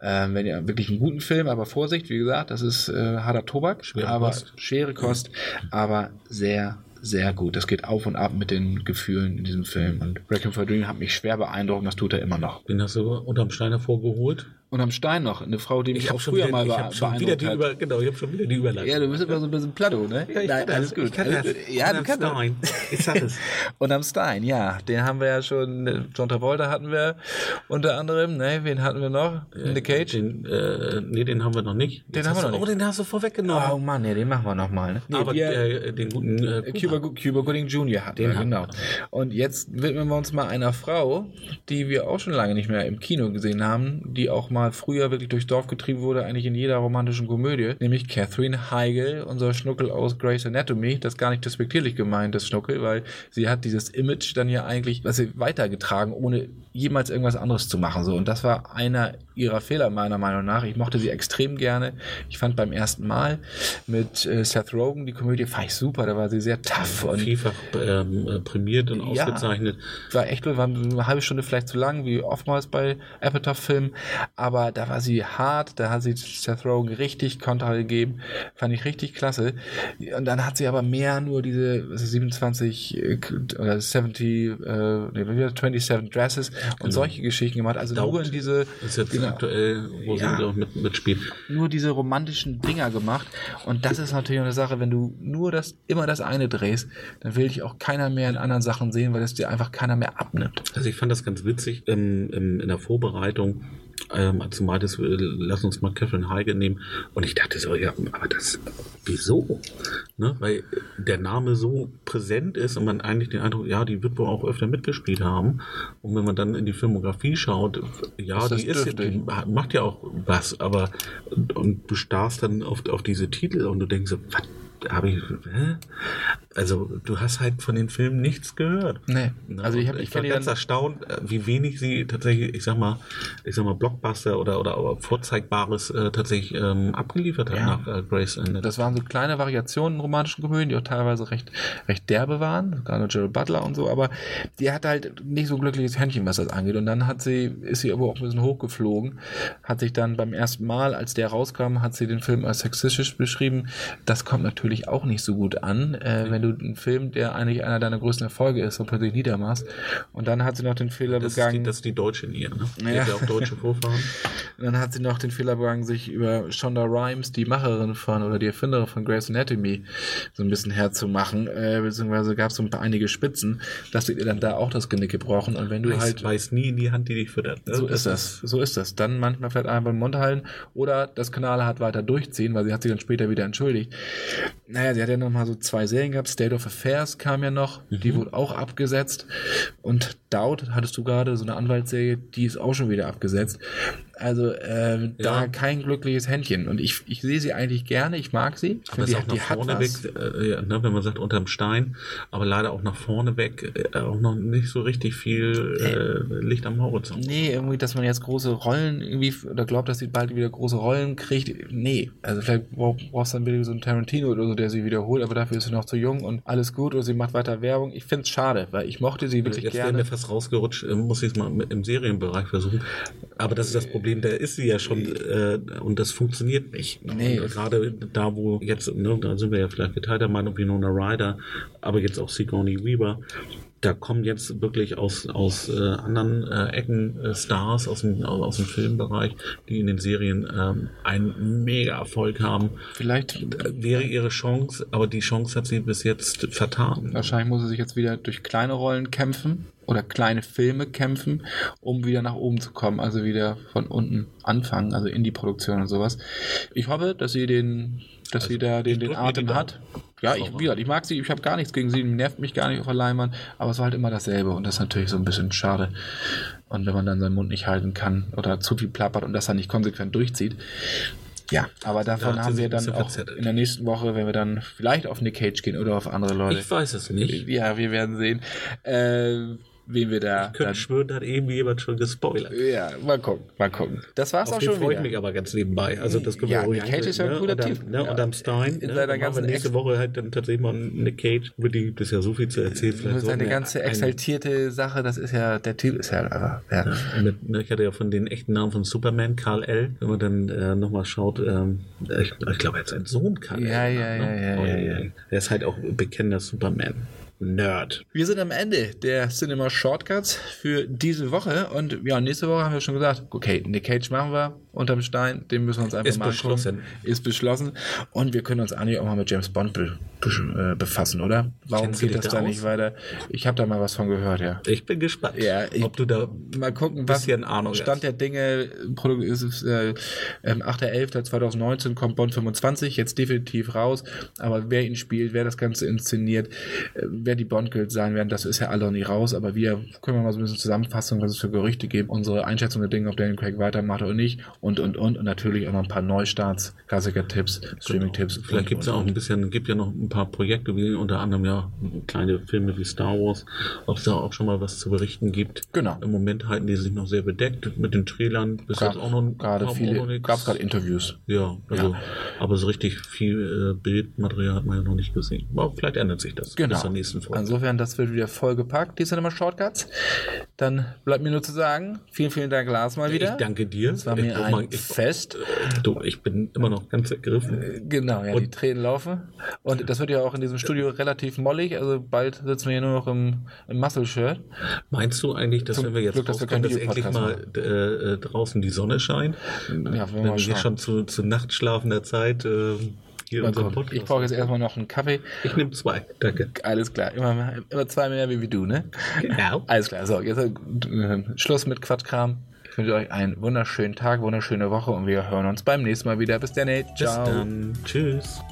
Ähm, wenn ihr wirklich einen guten Film, aber Vorsicht, wie gesagt, das ist äh, harter Tobak, Schwere aber Kost. schwere Kost, aber sehr, sehr gut. Das geht auf und ab mit den Gefühlen in diesem Film. Und Requiem for Dream hat mich schwer beeindruckt, das tut er immer noch. Den hast du unterm Stein hervorgeholt. Und am Stein noch, eine Frau, die mich Ich auch schon, früher wieder, mal ich hab schon wieder beeindruckt die hat. Über, genau, ich habe schon wieder die Überleitung. Ja, du bist immer so ein bisschen Plato, ne? Ja, ich Nein, alles das. gut. Ich kann alles das. Ja, du kannst das. Stein. Ich sag es. *laughs* Und am Stein, ja, den haben wir ja schon, äh, John Travolta hatten wir unter anderem, ne, wen hatten wir noch? Nick Cage? Den, äh, nee, den haben wir noch nicht. Den Jetzt haben wir noch du- nicht. Oh, den hast du vorweggenommen. Oh Mann, ja, den machen wir nochmal. Ne? Nee, Aber wir, äh, den guten äh, Cuba, Cuba Gooding Jr. hat Den wir, hatten genau. Und jetzt widmen wir uns mal einer Frau, die wir auch schon lange nicht mehr im Kino gesehen haben, die auch mal früher wirklich durchs Dorf getrieben wurde, eigentlich in jeder romantischen Komödie, nämlich Catherine Heigl, unser Schnuckel aus Grey's Anatomy. Das ist gar nicht despektierlich gemeint, das Schnuckel, weil sie hat dieses Image dann ja eigentlich, was sie weitergetragen, ohne jemals irgendwas anderes zu machen. So. Und das war einer ihrer Fehler meiner Meinung nach. Ich mochte sie extrem gerne. Ich fand beim ersten Mal mit äh, Seth Rogen die Komödie fand ich super. Da war sie sehr tough und vielfach ähm, äh, prämiert und Ja. ausgezeichnet. war echt, war eine halbe Stunde vielleicht zu lang, wie oftmals bei aber da war sie hart, da hat sie Seth Rogen richtig Kontra gegeben, fand ich richtig klasse. Und dann hat sie aber mehr nur diese was ist 27 äh, oder 70, äh, nee, wie war das? 27 Dresses und solche Geschichten gemacht, also nur Doubt. in diese, ist jetzt genau, aktuell, wo Ja. sie auch mit, mitspielt. nur diese romantischen Dinger gemacht und das ist natürlich eine Sache, wenn du nur das, immer das eine drehst, dann will dich auch keiner mehr in anderen Sachen sehen, weil es dir einfach keiner mehr abnimmt. Also ich fand das ganz witzig ähm, im, in der Vorbereitung, ähm, du meintest, äh, lass uns mal Catherine Heige nehmen. Und ich dachte so, ja, aber das, wieso? Ne? Weil der Name so präsent ist und man eigentlich den Eindruck, ja, die wird wohl auch öfter mitgespielt haben. Und wenn man dann in die Filmografie schaut, ja, Ist das die, ist, die macht ja auch was, aber und, und du starrst dann auf, auf diese Titel und du denkst so, was habe ich, hä? Also du hast halt von den Filmen nichts gehört. Nee, Ne, also ich habe ich ich war ganz erstaunt, äh, wie wenig sie tatsächlich, ich sag mal, ich sag mal Blockbuster oder oder, oder vorzeigbares äh, tatsächlich ähm, abgeliefert hat Ja. nach äh, Grace Anatomy. das waren so kleine Variationen in romantischen Komödien, die auch teilweise recht, recht derbe waren, gerade Gerald Butler und so, aber die hat halt nicht so ein glückliches Händchen, was das angeht. Und dann hat sie, ist sie aber auch ein bisschen hochgeflogen, hat sich dann beim ersten Mal, als der rauskam, hat sie den Film als sexistisch beschrieben. Das kommt natürlich auch nicht so gut an, äh, wenn du einen Film, der eigentlich einer deiner größten Erfolge ist, so plötzlich niedermachst. Und dann hat sie noch den Fehler das, ist die, begangen. das ist die Deutsche in ihr, ne? Die Ja. hat ja auch deutsche *laughs* Vorfahren. Und dann hat sie noch den Fehler begangen, sich über Shonda Rhimes, die Macherin von oder die Erfinderin von Grey's Anatomy, so ein bisschen herzumachen. Äh, beziehungsweise gab es so ein paar einige Spitzen, dass ihr dann da auch das Genick gebrochen. Und wenn du Weiß, halt. weiß nie in die Hand, die dich füttert. ne? So ist das, so ist das. Dann manchmal vielleicht einmal beim Mund halten oder das Kanal hat weiter durchziehen, weil sie hat sich dann später wieder entschuldigt. Naja, sie hat ja noch mal so zwei Serien gehabt. State of Affairs kam ja noch, die wurde auch abgesetzt. Und Doubt, hattest du gerade, so eine Anwaltsserie, die ist auch schon wieder abgesetzt. Also äh, da Ja. kein glückliches Händchen. Und ich, ich sehe sie eigentlich gerne, ich mag sie. Ich Aber finde, ist auch nach vorne weg, äh, ja, ne, wenn man sagt, unterm Stein, aber leider auch nach vorne weg, äh, auch noch nicht so richtig viel äh, Licht am Horizont. Nee, irgendwie, dass man jetzt große Rollen irgendwie, oder glaubt, dass sie bald wieder große Rollen kriegt. Nee, also vielleicht brauch- brauchst du dann wieder so einen Tarantino oder so, der sie wiederholt, aber dafür ist sie noch zu jung und alles gut oder sie macht weiter Werbung. Ich find's schade, weil ich mochte sie wirklich Jetzt gerne. mir fast rausgerutscht, äh, muss ich es mal im Serienbereich versuchen. Aber das ist das Problem, da ist sie ja schon äh, und das funktioniert nicht. Nee. Und gerade da, wo jetzt, ne, da sind wir ja vielleicht geteilter Meinung, Winona Ryder, aber jetzt auch Sigourney Weaver. Da kommen jetzt wirklich aus, aus äh, anderen äh, Ecken äh, Stars aus dem, aus, dem Filmbereich, die in den Serien ähm, einen mega Erfolg haben. Vielleicht, Äh, Wäre ihre Chance, aber die Chance hat sie bis jetzt vertan. wahrscheinlich muss sie sich jetzt wieder durch kleine Rollen kämpfen oder kleine Filme kämpfen, um wieder nach oben zu kommen, also wieder von unten anfangen, also in die Produktion und sowas. Ich hoffe, dass sie den, dass Also, sie da den, den Atem hat. Ja, ich, wie gesagt, ich mag sie, ich habe gar nichts gegen sie, nervt mich gar nicht auf der Leinwand, aber es war halt immer dasselbe und das ist natürlich so ein bisschen schade. Und wenn man dann seinen Mund nicht halten kann oder zu viel plappert und das dann nicht konsequent durchzieht. Ja, aber davon sie haben wir dann auch in der nächsten Woche, wenn wir dann vielleicht auf Nick Cage gehen oder auf andere Leute. Ich weiß es nicht. Ja, wir werden sehen, äh, wen wir da. Könnte Dann, schwören, da hat eben jemand schon gespoilert. ja, mal gucken, mal gucken. Das war's Auf auch schon freue ich wieder. mich aber ganz nebenbei. Also das können Ja, wir ruhig Cage ist ja ein ne? cooler Typ. Ne? Ja. Und am Stein. In ne? seiner ganzen nächste Ex- Woche halt dann tatsächlich mal Nick Cage. Über die gibt es ja so viel zu erzählen. Vielleicht Seine ganze exaltierte Sache, das ist ja, der Typ ist ja einfach, ja. Mit, ne, ich hatte ja von den echten Namen von Superman, Karl L. Wenn man dann äh, nochmal schaut, ähm, ich, ich glaube, er hat seinen Sohn Karl Ja, L. ja, ja, ja, Oh, ja, ja. Er ist halt auch bekennender Superman. Nerd. Wir sind am Ende der Cinema Shortcuts für diese Woche und ja, nächste Woche haben wir schon gesagt, okay, Nick Cage machen wir unterm Stein, den müssen wir uns einfach Ist mal angucken. beschlossen. Ist beschlossen und wir können uns eigentlich auch mal mit James Bond be be äh, befassen, oder? Warum Kennst geht das da aus? nicht weiter? Ich habe da mal was von gehört, ja. Ich bin gespannt, Ja, ich- ob du da Mal gucken, was bisschen Ahnung Stand hast. der Dinge ist äh, ähm, 8.11.2019 kommt Bond 25, jetzt definitiv raus, aber wer ihn spielt, wer das Ganze inszeniert, äh, wer die Bond-Guild sein werden, das ist ja alle noch nicht raus, aber wir können wir mal so ein bisschen Zusammenfassung, was es für Gerüchte gibt, unsere Einschätzung der Dinge, ob Daniel Craig weitermacht oder nicht und, und, und, und natürlich auch noch ein paar Neustarts, Klassiker-Tipps, Streaming-Tipps. Vielleicht und, gibt es ja auch ein bisschen, gibt ja noch ein paar Projekte, wie unter anderem ja kleine Filme wie Star Wars, ob es da auch schon mal was zu berichten gibt. Genau. Im Moment halten die sich noch sehr bedeckt mit den Trailern. Bis Gab jetzt auch noch gerade viele, gab es gerade Interviews. Ja, also, Ja. aber so richtig viel äh, Bildmaterial hat man ja noch nicht gesehen. Aber vielleicht ändert sich das Genau. bis zur nächsten Folge. Insofern, das wird wieder vollgepackt, die Cinema Shortcuts. Dann bleibt mir nur zu sagen, vielen, vielen Dank, Lars, mal wieder. ich danke dir. Es war mir oh ein Mann, ich, Fest. du, ich bin immer noch ganz ergriffen. Genau, ja, die Und- Tränen laufen. Und das wird ja auch in diesem Studio relativ mollig. Also bald sitzen wir hier nur noch im, im Muscle-Shirt. Meinst du eigentlich, dass Zum wenn wir jetzt Glück, dass wir dass endlich mal äh, äh, draußen die Sonne scheint? Ja, wir Wenn mal wir schauen. schon zu, zu nachtschlafender Zeit äh, Mal Ich brauche jetzt erstmal noch einen Kaffee. Ich nehme zwei, danke. Alles klar. Immer, immer zwei mehr wie du, ne? Genau. Alles klar. So, jetzt äh, Schluss mit Quatschkram. Ich wünsche euch einen wunderschönen Tag, wunderschöne Woche und wir hören uns beim nächsten Mal wieder. Bis dann. Bis Ciao. dann. Tschüss.